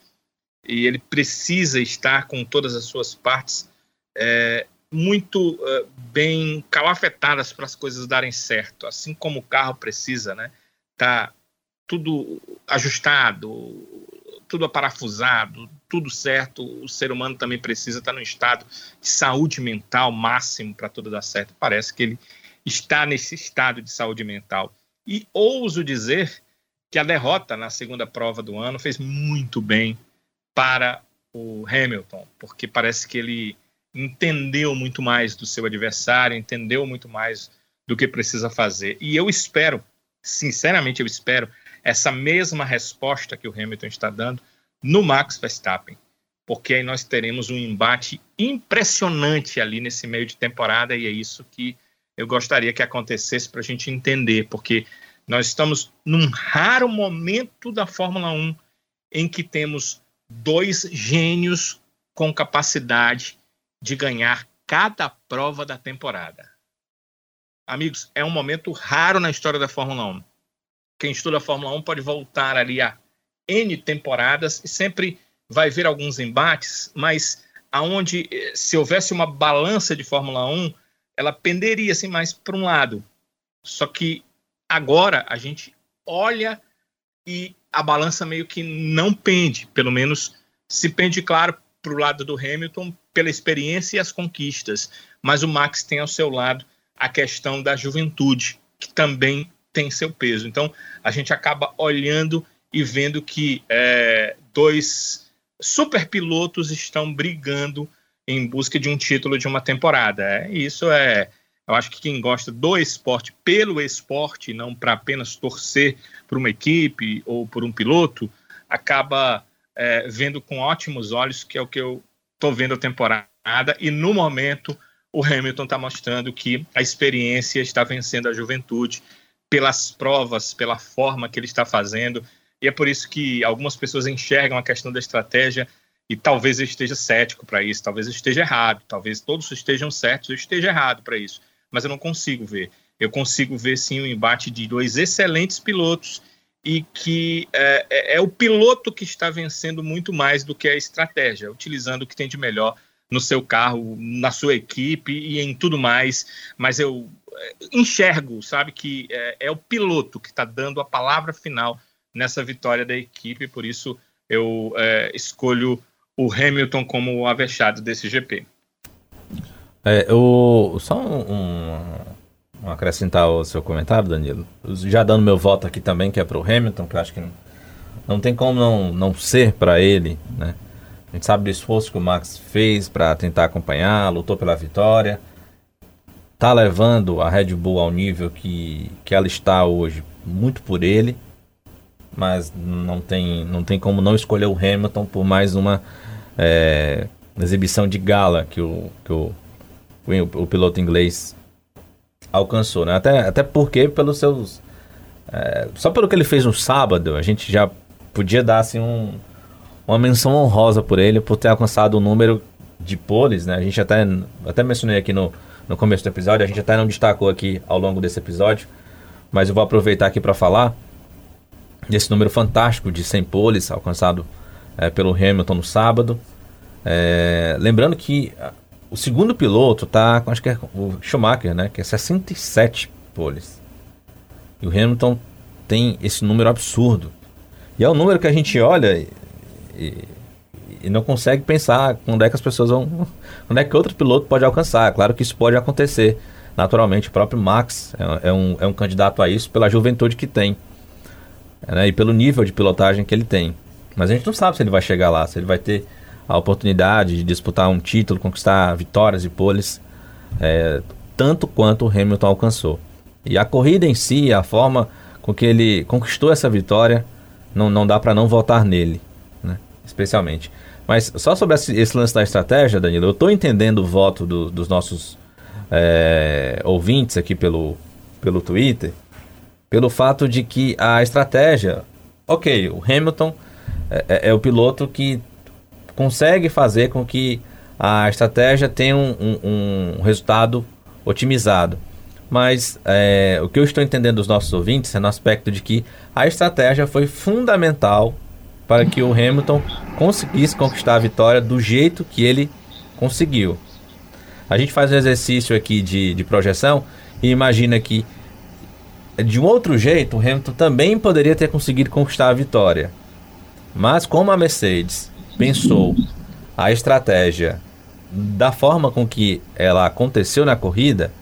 e ele precisa estar com todas as suas partes é, muito é, bem calafetadas para as coisas darem certo, assim como o carro precisa, né? Tá tudo ajustado, tudo aparafusado, tudo certo, o ser humano também precisa estar no estado de saúde mental máximo para tudo dar certo. Parece que ele está nesse estado de saúde mental. E ouso dizer que a derrota na segunda prova do ano fez muito bem para o Hamilton, porque parece que ele entendeu muito mais do seu adversário, entendeu muito mais do que precisa fazer. E eu espero, sinceramente, eu espero essa mesma resposta que o Hamilton está dando no Max Verstappen, porque aí nós teremos um embate impressionante ali nesse meio de temporada e é isso que eu gostaria que acontecesse para a gente entender, porque nós estamos num raro momento da Fórmula 1 em que temos dois gênios com capacidade de ganhar cada prova da temporada. Amigos, é um momento raro na história da Fórmula 1 quem estuda a Fórmula 1 pode voltar ali a N temporadas e sempre vai ver alguns embates, mas aonde eh, se houvesse uma balança de Fórmula 1, ela penderia assim mais para um lado. Só que agora a gente olha e a balança meio que não pende, pelo menos se pende, claro, para o lado do Hamilton pela experiência e as conquistas, mas o Max tem ao seu lado a questão da juventude, que também tem seu peso. Então, a gente acaba olhando e vendo que é, dois super pilotos estão brigando em busca de um título de uma temporada. É, isso é, eu acho que quem gosta do esporte pelo esporte, não para apenas torcer por uma equipe ou por um piloto, acaba é, vendo com ótimos olhos, que é o que eu estou vendo a temporada. E no momento, o Hamilton está mostrando que a experiência está vencendo a juventude pelas provas, pela forma que ele está fazendo. E é por isso que algumas pessoas enxergam a questão da estratégia e talvez eu esteja cético para isso, talvez eu esteja errado, talvez todos estejam certos, eu esteja errado para isso, mas eu não consigo ver. Eu consigo ver sim o embate de dois excelentes pilotos e que é, é, é, o piloto que está vencendo muito mais do que a estratégia, utilizando o que tem de melhor no seu carro, na sua equipe e em tudo mais. Mas eu enxergo, sabe, que é, é o piloto que está dando a palavra final nessa vitória da equipe, por isso eu é, escolho o Hamilton como o avexado desse GP. É, eu, só um, um, um, acrescentar o seu comentário, Danilo. Já dando meu voto aqui também, que é para o Hamilton, que eu acho que não, não tem como não, não ser para ele, né? A gente sabe do esforço que o Max fez para tentar acompanhar, lutou pela vitória tá levando a Red Bull ao nível que, que ela está hoje, muito por ele, mas não tem, não tem como não escolher o Hamilton por mais uma é, exibição de gala que o, que o, o, o piloto inglês alcançou, né? Até, até porque pelos seus... É, só pelo que ele fez no sábado, a gente já podia dar assim um, uma menção honrosa por ele, por ter alcançado o número de poles, né? A gente até, até mencionei aqui no, no começo do episódio, a gente até não destacou aqui ao longo desse episódio, mas eu vou aproveitar aqui para falar desse número fantástico de 100 poles alcançado é, pelo Hamilton no sábado. É, lembrando que o segundo piloto tá, acho que é o Schumacher, né, que é 67 poles. E o Hamilton tem esse número absurdo. E é um número que a gente olha e, e, e não consegue pensar quando é que as pessoas vão. Quando é que outro piloto pode alcançar. Claro que isso pode acontecer. Naturalmente, o próprio Max é, é um, é um candidato a isso pela juventude que tem. Né, e pelo nível de pilotagem que ele tem. Mas a gente não sabe se ele vai chegar lá, se ele vai ter a oportunidade de disputar um título, conquistar vitórias e poles, é, tanto quanto o Hamilton alcançou. E a corrida em si, a forma com que ele conquistou essa vitória, não, não dá para não votar nele, né? especialmente. Mas só sobre esse lance da estratégia, Danilo, eu estou entendendo o voto do, dos nossos é, ouvintes aqui pelo, pelo Twitter, pelo fato de que a estratégia, ok, o Hamilton é, é, é o piloto que consegue fazer com que a estratégia tenha um, um, um resultado otimizado. Mas é, o que eu estou entendendo dos nossos ouvintes é no aspecto de que a estratégia foi fundamental para que o Hamilton conseguisse conquistar a vitória do jeito que ele conseguiu. A gente faz um exercício aqui de, de projeção e imagina que de um outro jeito o Hamilton também poderia ter conseguido conquistar a vitória. Mas como a Mercedes pensou a estratégia da forma com que ela aconteceu na corrida,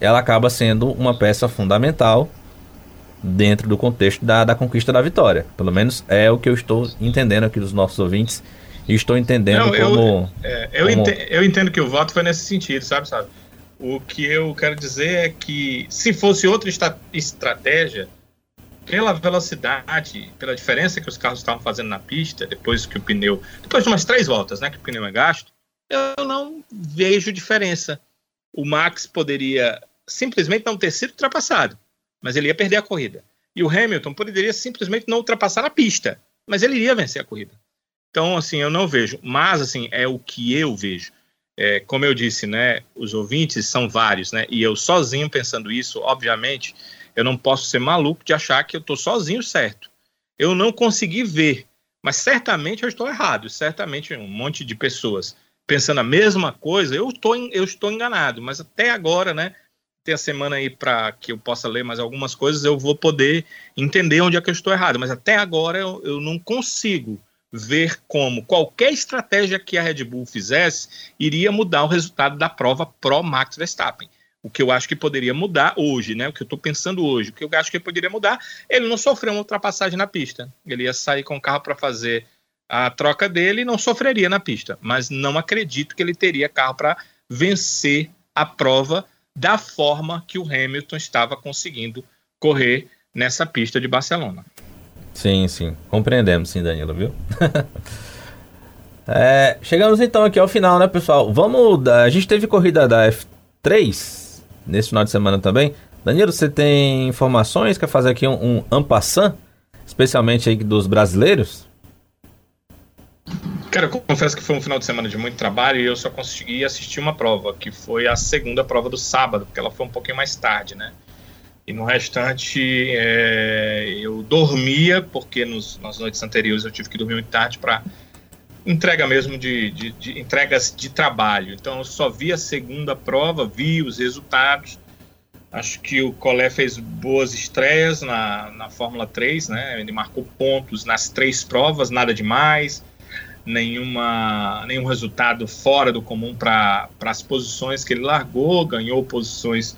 ela acaba sendo uma peça fundamental dentro do contexto da, da conquista da vitória. Pelo menos é o que eu estou entendendo aqui dos nossos ouvintes e estou entendendo Não, como, eu, é, eu, como... Entendo, eu entendo que o voto foi nesse sentido, sabe, sabe? O que eu quero dizer é que se fosse outra estratégia, pela velocidade, pela diferença que os carros estavam fazendo na pista, depois que o pneu. Depois de umas três voltas, né? Que o pneu é gasto, eu não vejo diferença. O Max poderia simplesmente não ter sido ultrapassado, mas ele ia perder a corrida. E o Hamilton poderia simplesmente não ultrapassar na pista, mas ele iria vencer a corrida. Então, assim, eu não vejo. Mas, assim, é o que eu vejo. É, como eu disse, né? Os ouvintes são vários, né? E eu sozinho pensando isso, obviamente, eu não posso ser maluco de achar que eu estou sozinho certo. Eu não consegui ver, mas certamente eu estou errado. Certamente um monte de pessoas pensando a mesma coisa, eu estou, eu estou enganado. Mas até agora, né? Tem a semana aí para que eu possa ler mais algumas coisas, eu vou poder entender onde é que eu estou errado. Mas até agora eu, eu não consigo ver como qualquer estratégia que a Red Bull fizesse iria mudar o resultado da prova pro Max Verstappen o que eu acho que poderia mudar hoje, né? O que eu estou pensando hoje, o que eu acho que poderia mudar, ele não sofreu uma ultrapassagem na pista. Ele ia sair com o carro para fazer a troca dele e não sofreria na pista. Mas não acredito que ele teria carro para vencer a prova da forma que o Hamilton estava conseguindo correr nessa pista de Barcelona. Sim, sim. Compreendemos, sim, Danilo, viu? é, chegamos então aqui ao final, né, pessoal? Vamos. A gente teve corrida da F3 nesse final de semana também. Danilo, você tem informações? Quer fazer aqui um, um especialmente aí dos brasileiros? Cara, eu confesso que foi um final de semana de muito trabalho e eu só consegui assistir uma prova, que foi a segunda prova do sábado, porque ela foi um pouquinho mais tarde, né? E no restante é, eu dormia, porque nos, nas noites anteriores eu tive que dormir muito tarde para entrega mesmo de, de, de, entregas de trabalho. Então eu só vi a segunda prova, vi os resultados. Acho que o Collet fez boas estreias na, na Fórmula 3, né? Ele marcou pontos nas três provas, nada demais, nenhuma, nenhum resultado fora do comum para as posições que ele largou, ganhou posições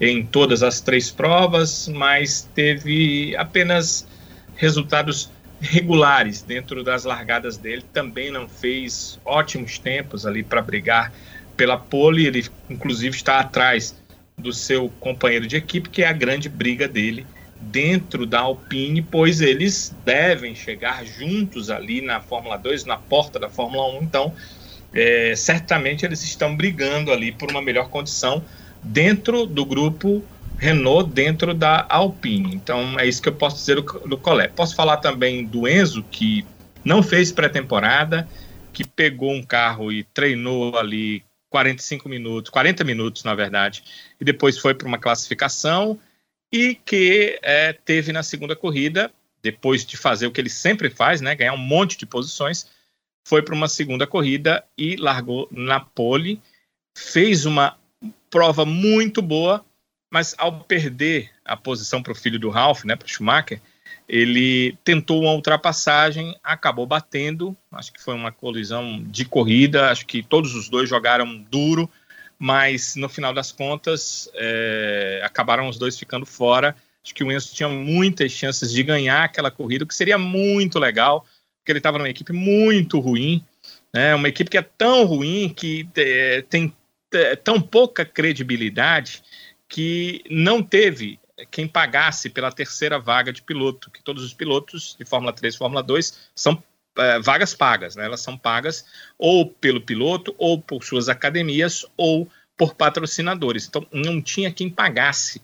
em todas as três provas, mas teve apenas resultados regulares dentro das largadas dele. Também não fez ótimos tempos ali para brigar pela pole. Ele, inclusive, está atrás do seu companheiro de equipe, que é a grande briga dele dentro da Alpine, pois eles devem chegar juntos ali na Fórmula 2, na porta da Fórmula 1. Então, é, certamente eles estão brigando ali por uma melhor condição dentro do grupo Renault, dentro da Alpine. Então é isso que eu posso dizer do, do Collet. Posso falar também do Enzo, que não fez pré-temporada, que pegou um carro e treinou ali 45 minutos, 40 minutos na verdade, e depois foi para uma classificação e que é, teve na segunda corrida, depois de fazer o que ele sempre faz, né, ganhar um monte de posições, foi para uma segunda corrida e largou na pole, fez uma prova muito boa, mas ao perder a posição para o filho do Ralph, né, para o Schumacher, ele tentou uma ultrapassagem, acabou batendo, acho que foi uma colisão de corrida, acho que todos os dois jogaram duro, mas no final das contas é, acabaram os dois ficando fora. Acho que o Enzo tinha muitas chances de ganhar aquela corrida, o que seria muito legal, porque ele estava numa equipe muito ruim, né, uma equipe que é tão ruim que é, tem tão pouca credibilidade que não teve quem pagasse pela terceira vaga de piloto, que todos os pilotos de Fórmula 3 e Fórmula 2 são é, vagas pagas, né? elas são pagas ou pelo piloto, ou por suas academias, ou por patrocinadores. Então não tinha quem pagasse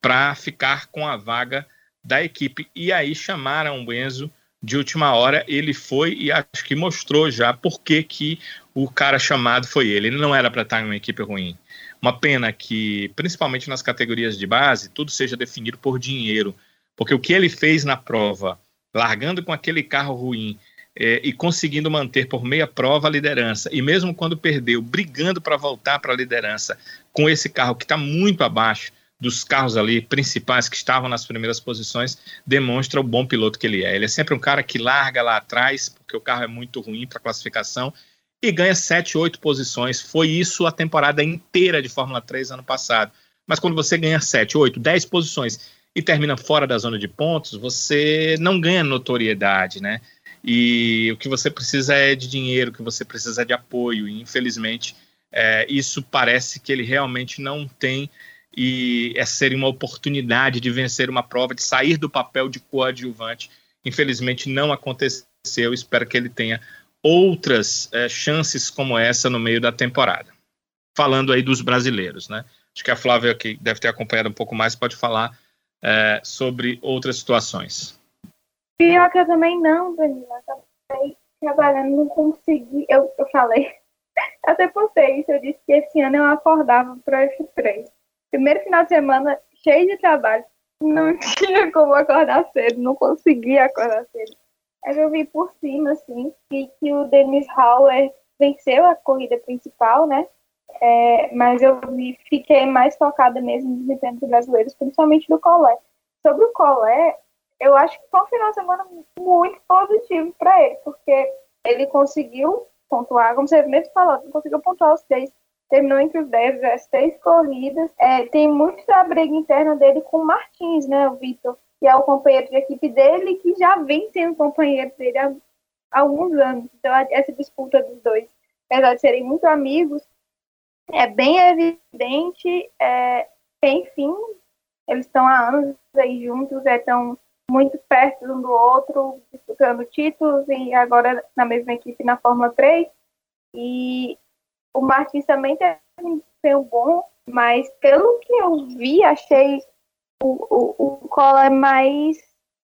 para ficar com a vaga da equipe. E aí chamaram o Enzo de última hora, ele foi e acho que mostrou já por que, que o cara chamado foi ele. Ele não era para estar em uma equipe ruim. Uma pena que, principalmente nas categorias de base, tudo seja definido por dinheiro, porque o que ele fez na prova, largando com aquele carro ruim é, e conseguindo manter por meia prova a liderança, e mesmo quando perdeu, brigando para voltar para a liderança com esse carro que está muito abaixo dos carros ali principais que estavam nas primeiras posições, demonstra o bom piloto que ele é. Ele é sempre um cara que larga lá atrás, porque o carro é muito ruim para classificação, e ganha 7, 8 posições. Foi isso a temporada inteira de Fórmula 3 ano passado. Mas quando você ganha 7, 8, 10 posições e termina fora da zona de pontos, você não ganha notoriedade, né? E o que você precisa é de dinheiro, o que você precisa é de apoio. E infelizmente, é, isso parece que ele realmente não tem. E essa seria uma oportunidade de vencer uma prova, de sair do papel de coadjuvante. Infelizmente, não aconteceu. Espero que ele tenha outras é, chances como essa no meio da temporada. Falando aí dos brasileiros, né? Acho que a Flávia, que deve ter acompanhado um pouco mais, pode falar é, sobre outras situações. Pior que eu também não, Danila. Acabei trabalhando, não consegui. Eu, eu falei, até postei isso, eu disse que esse ano eu acordava para esse 3 Primeiro final de semana, cheio de trabalho. Não tinha como acordar cedo, não conseguia acordar cedo. Aí eu vi por cima, assim, que, que o Denis Hauer venceu a corrida principal, né? É, mas eu vi, fiquei mais focada mesmo nos desempenho brasileiros, principalmente do Colé. Sobre o Colé, eu acho que foi um final de semana muito positivo para ele, porque ele conseguiu pontuar, como você mesmo falou, conseguiu pontuar os três, terminou entre os dez, as três corridas. É, tem muito da briga interna dele com o Martins, né, o Vitor? que é o companheiro de equipe dele, que já vem sendo companheiro dele há, alguns anos. Então, essa disputa dos dois, apesar de serem muito amigos, é bem evidente é, enfim, eles estão há anos aí juntos, estão é, muito perto um do outro, disputando títulos e agora na mesma equipe na Fórmula 3. E o Martins também tem um bom, mas pelo que eu vi, achei o, o, o Cola é mais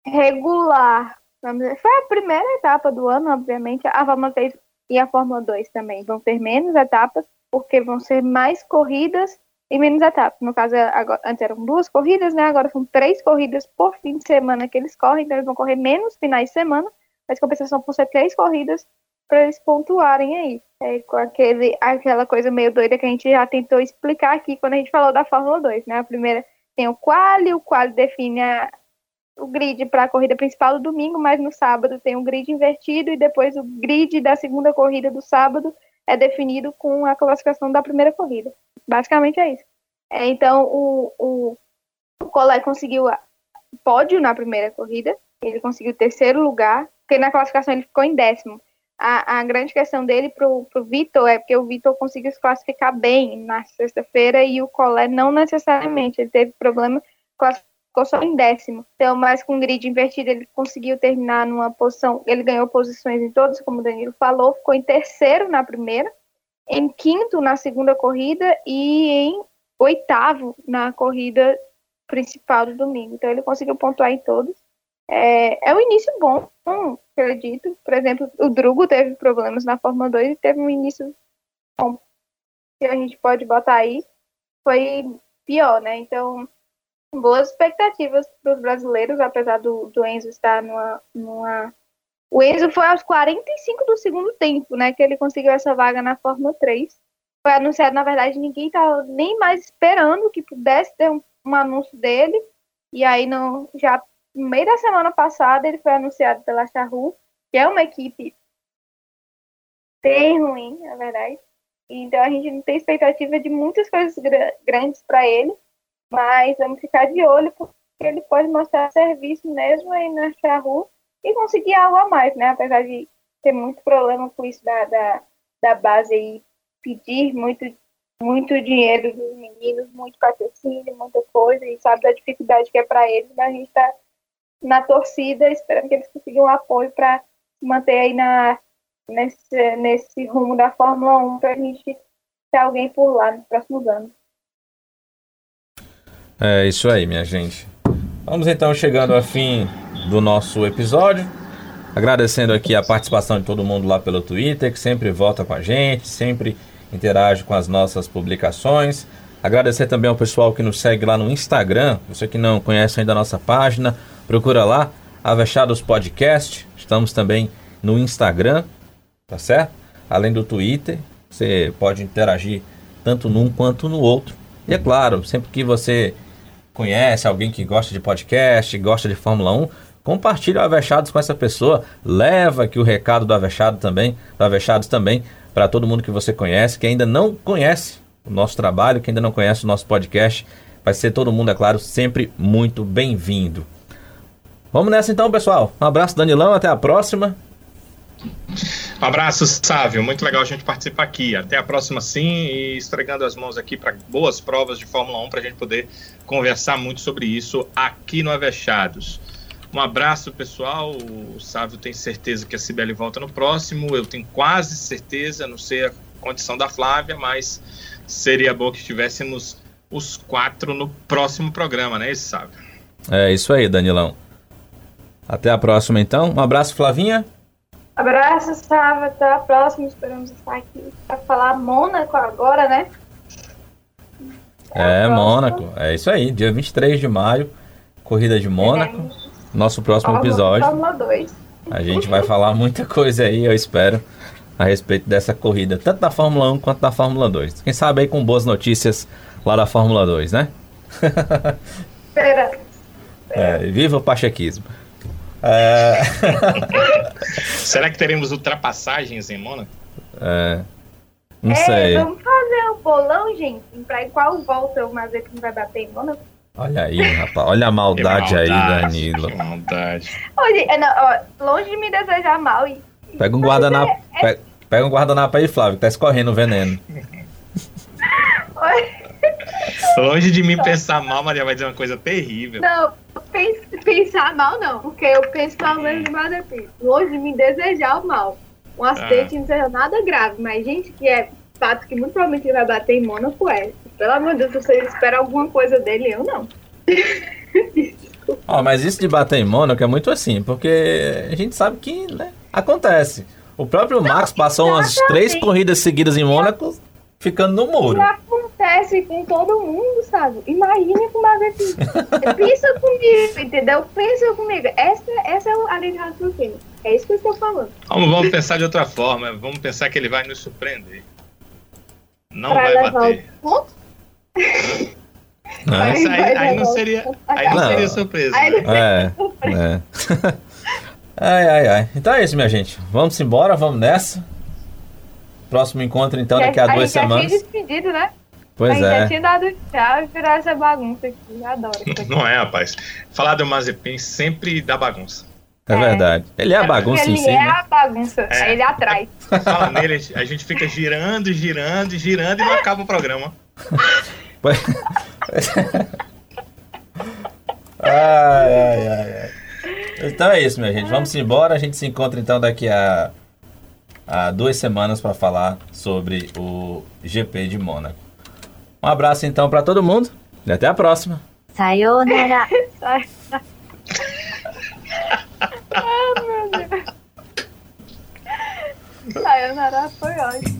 regular. Foi a primeira etapa do ano, obviamente. A Fórmula 3 e a Fórmula 2 também vão ter menos etapas, porque vão ser mais corridas e menos etapas. No caso, agora, antes eram duas corridas, né? Agora são três corridas por fim de semana que eles correm, então eles vão correr menos finais de semana, mas compensação por ser três corridas para eles pontuarem aí. É, com aquele, aquela coisa meio doida que a gente já tentou explicar aqui quando a gente falou da Fórmula 2, né? A primeira tem o quali, o quali define a, o grid para a corrida principal do domingo, mas no sábado tem um grid invertido e depois o grid da segunda corrida do sábado é definido com a classificação da primeira corrida. Basicamente é isso. É, então o, o, o Collet conseguiu pódio na primeira corrida, ele conseguiu terceiro lugar, porque na classificação ele ficou em décimo a, a grande questão dele pro, pro Vitor é porque o Vitor conseguiu se classificar bem na sexta-feira e o Colé não necessariamente. Ele teve problema, classificou só em décimo. Então, mas com o grid invertido, ele conseguiu terminar numa posição. Ele ganhou posições em todos, como o Danilo falou, ficou em terceiro na primeira. em quinto na segunda corrida e em oitavo na corrida principal do domingo. Então ele conseguiu pontuar em todos. É, é um início bom, acredito. Por exemplo, o Drugo teve problemas na Fórmula 2 e teve um início bom, que a gente pode botar aí. Foi pior, né? Então, boas expectativas para os brasileiros, apesar do, do Enzo estar numa, numa. O Enzo foi aos 45 do segundo tempo, né? Que ele conseguiu essa vaga na Fórmula 3. Foi anunciado, na verdade, ninguém estava nem mais esperando que pudesse ter um, um anúncio dele. E aí, no, já no meio da semana passada, ele foi anunciado pela Charru, que é uma equipe bem ruim, na verdade. Então a gente não tem expectativa de muitas coisas grandes para ele, mas vamos ficar de olho porque ele pode mostrar serviço mesmo aí na Charru e conseguir algo a mais, né? Apesar de ter muito problema com isso da, da, da base aí, pedir muito, muito dinheiro dos meninos, muito patrocínio, muita coisa, e sabe da dificuldade que é para eles, mas a gente está na torcida, esperando que eles consigam apoio para manter aí na, nesse, nesse rumo da Fórmula 1 para a gente ter alguém por lá nos próximos anos. É isso aí, minha gente. Vamos então chegando ao fim do nosso episódio. Agradecendo aqui a participação de todo mundo lá pelo Twitter, que sempre volta com a gente, sempre interage com as nossas publicações. Agradecer também ao pessoal que nos segue lá no Instagram. Você que não conhece ainda a nossa página, procura lá, Avechados Podcast. Estamos também no Instagram, tá certo? Além do Twitter, você pode interagir tanto num quanto no outro. E é claro, sempre que você conhece alguém que gosta de podcast, gosta de Fórmula 1, compartilhe o Avechados com essa pessoa, leva aqui o recado do Avechado também, do Avechados também, para todo mundo que você conhece, que ainda não conhece o nosso trabalho, que ainda não conhece o nosso podcast. Vai ser todo mundo, é claro, sempre muito bem-vindo. Vamos nessa então, pessoal. Um abraço, Danilão, até a próxima. Um abraço, Sávio. Muito legal a gente participar aqui. Até a próxima, sim. E estregando as mãos aqui para boas provas de Fórmula 1 para a gente poder conversar muito sobre isso aqui no Avechados. Um abraço, pessoal. O Sávio tem certeza que a Cibele volta no próximo. Eu tenho quase certeza, não sei a condição da Flávia, mas seria bom que estivéssemos os quatro no próximo programa, né, Sávio? É isso aí, Danilão. Até a próxima, então. Um abraço, Flavinha. Abraço, Sávio. Até a próxima. Esperamos estar aqui para falar Mônaco agora, né? É, Mônaco. É isso aí. Dia 23 de maio, corrida de Mônaco. É. Nosso próximo Fórmula, episódio. Fórmula 2. A gente vai falar muita coisa aí, eu espero, a respeito dessa corrida, tanto da Fórmula 1 quanto da Fórmula 2. Quem sabe aí com boas notícias lá da Fórmula 2, né? Espera. É, viva o pachequismo. É... Será que teremos ultrapassagens em Mônaco? É. Não é, sei. Vamos fazer o bolão, gente, pra qual volta o Mazepin vai bater em Mônaco? Olha aí, rapaz. Olha a maldade, maldade aí, Danilo. Que maldade. Olha, é, não, ó, longe de me desejar mal. E... Pega um guardanapo. É, é... Pega, pega, um guardanapo aí, Flávio, que tá escorrendo o veneno. longe de mim pensar mal, Maria vai dizer uma coisa terrível. Não, pensar mal não, porque eu penso pelo menos de Mazepin. Longe de me desejar o mal. Um acidente ah. não seja nada grave, mas gente que é fato que muito provavelmente ele vai bater em Mônaco é. Pelo amor de Deus, se você espera alguma coisa dele, eu não. oh, mas isso de bater em Mônaco é muito assim, porque a gente sabe que né, acontece. O próprio Max passou umas três corridas seguidas em Mônaco, ficando no muro. Acontece com todo mundo, sabe? Imagina com o Mazepin. Pensa comigo, entendeu? Pensa comigo. Essa, essa é a linha de raciocínio. É isso que eu estou falando. Vamos, vamos pensar de outra forma. Vamos pensar que ele vai nos surpreender. Não pra vai bater. Não. Aí, aí, aí, não seria, aí não, seria surpresa. Né? É, é. ai, ai, ai. Então é isso, minha gente. Vamos embora, vamos nessa. Próximo encontro, então, daqui a, a duas semanas. Já tinha despedido, né? Pois a é. já tinha dado tchau e virar essa bagunça aqui. Adoro. Não é, rapaz. Falar do Mazepin sempre dá bagunça. É, é, verdade. Ele é a bagunça ele em si. Ele é né? a bagunça. É. Ele atrai. Fala nele, a gente fica girando, girando, girando e não acaba o programa. ai, ai, ai, ai. Então é isso, minha gente. Vamos embora. A gente se encontra então daqui a há duas semanas para falar sobre o GP de Mônaco. Um abraço então para todo mundo e até a próxima. Sayonara. ah, meu Deus. Sayonara foi ótimo.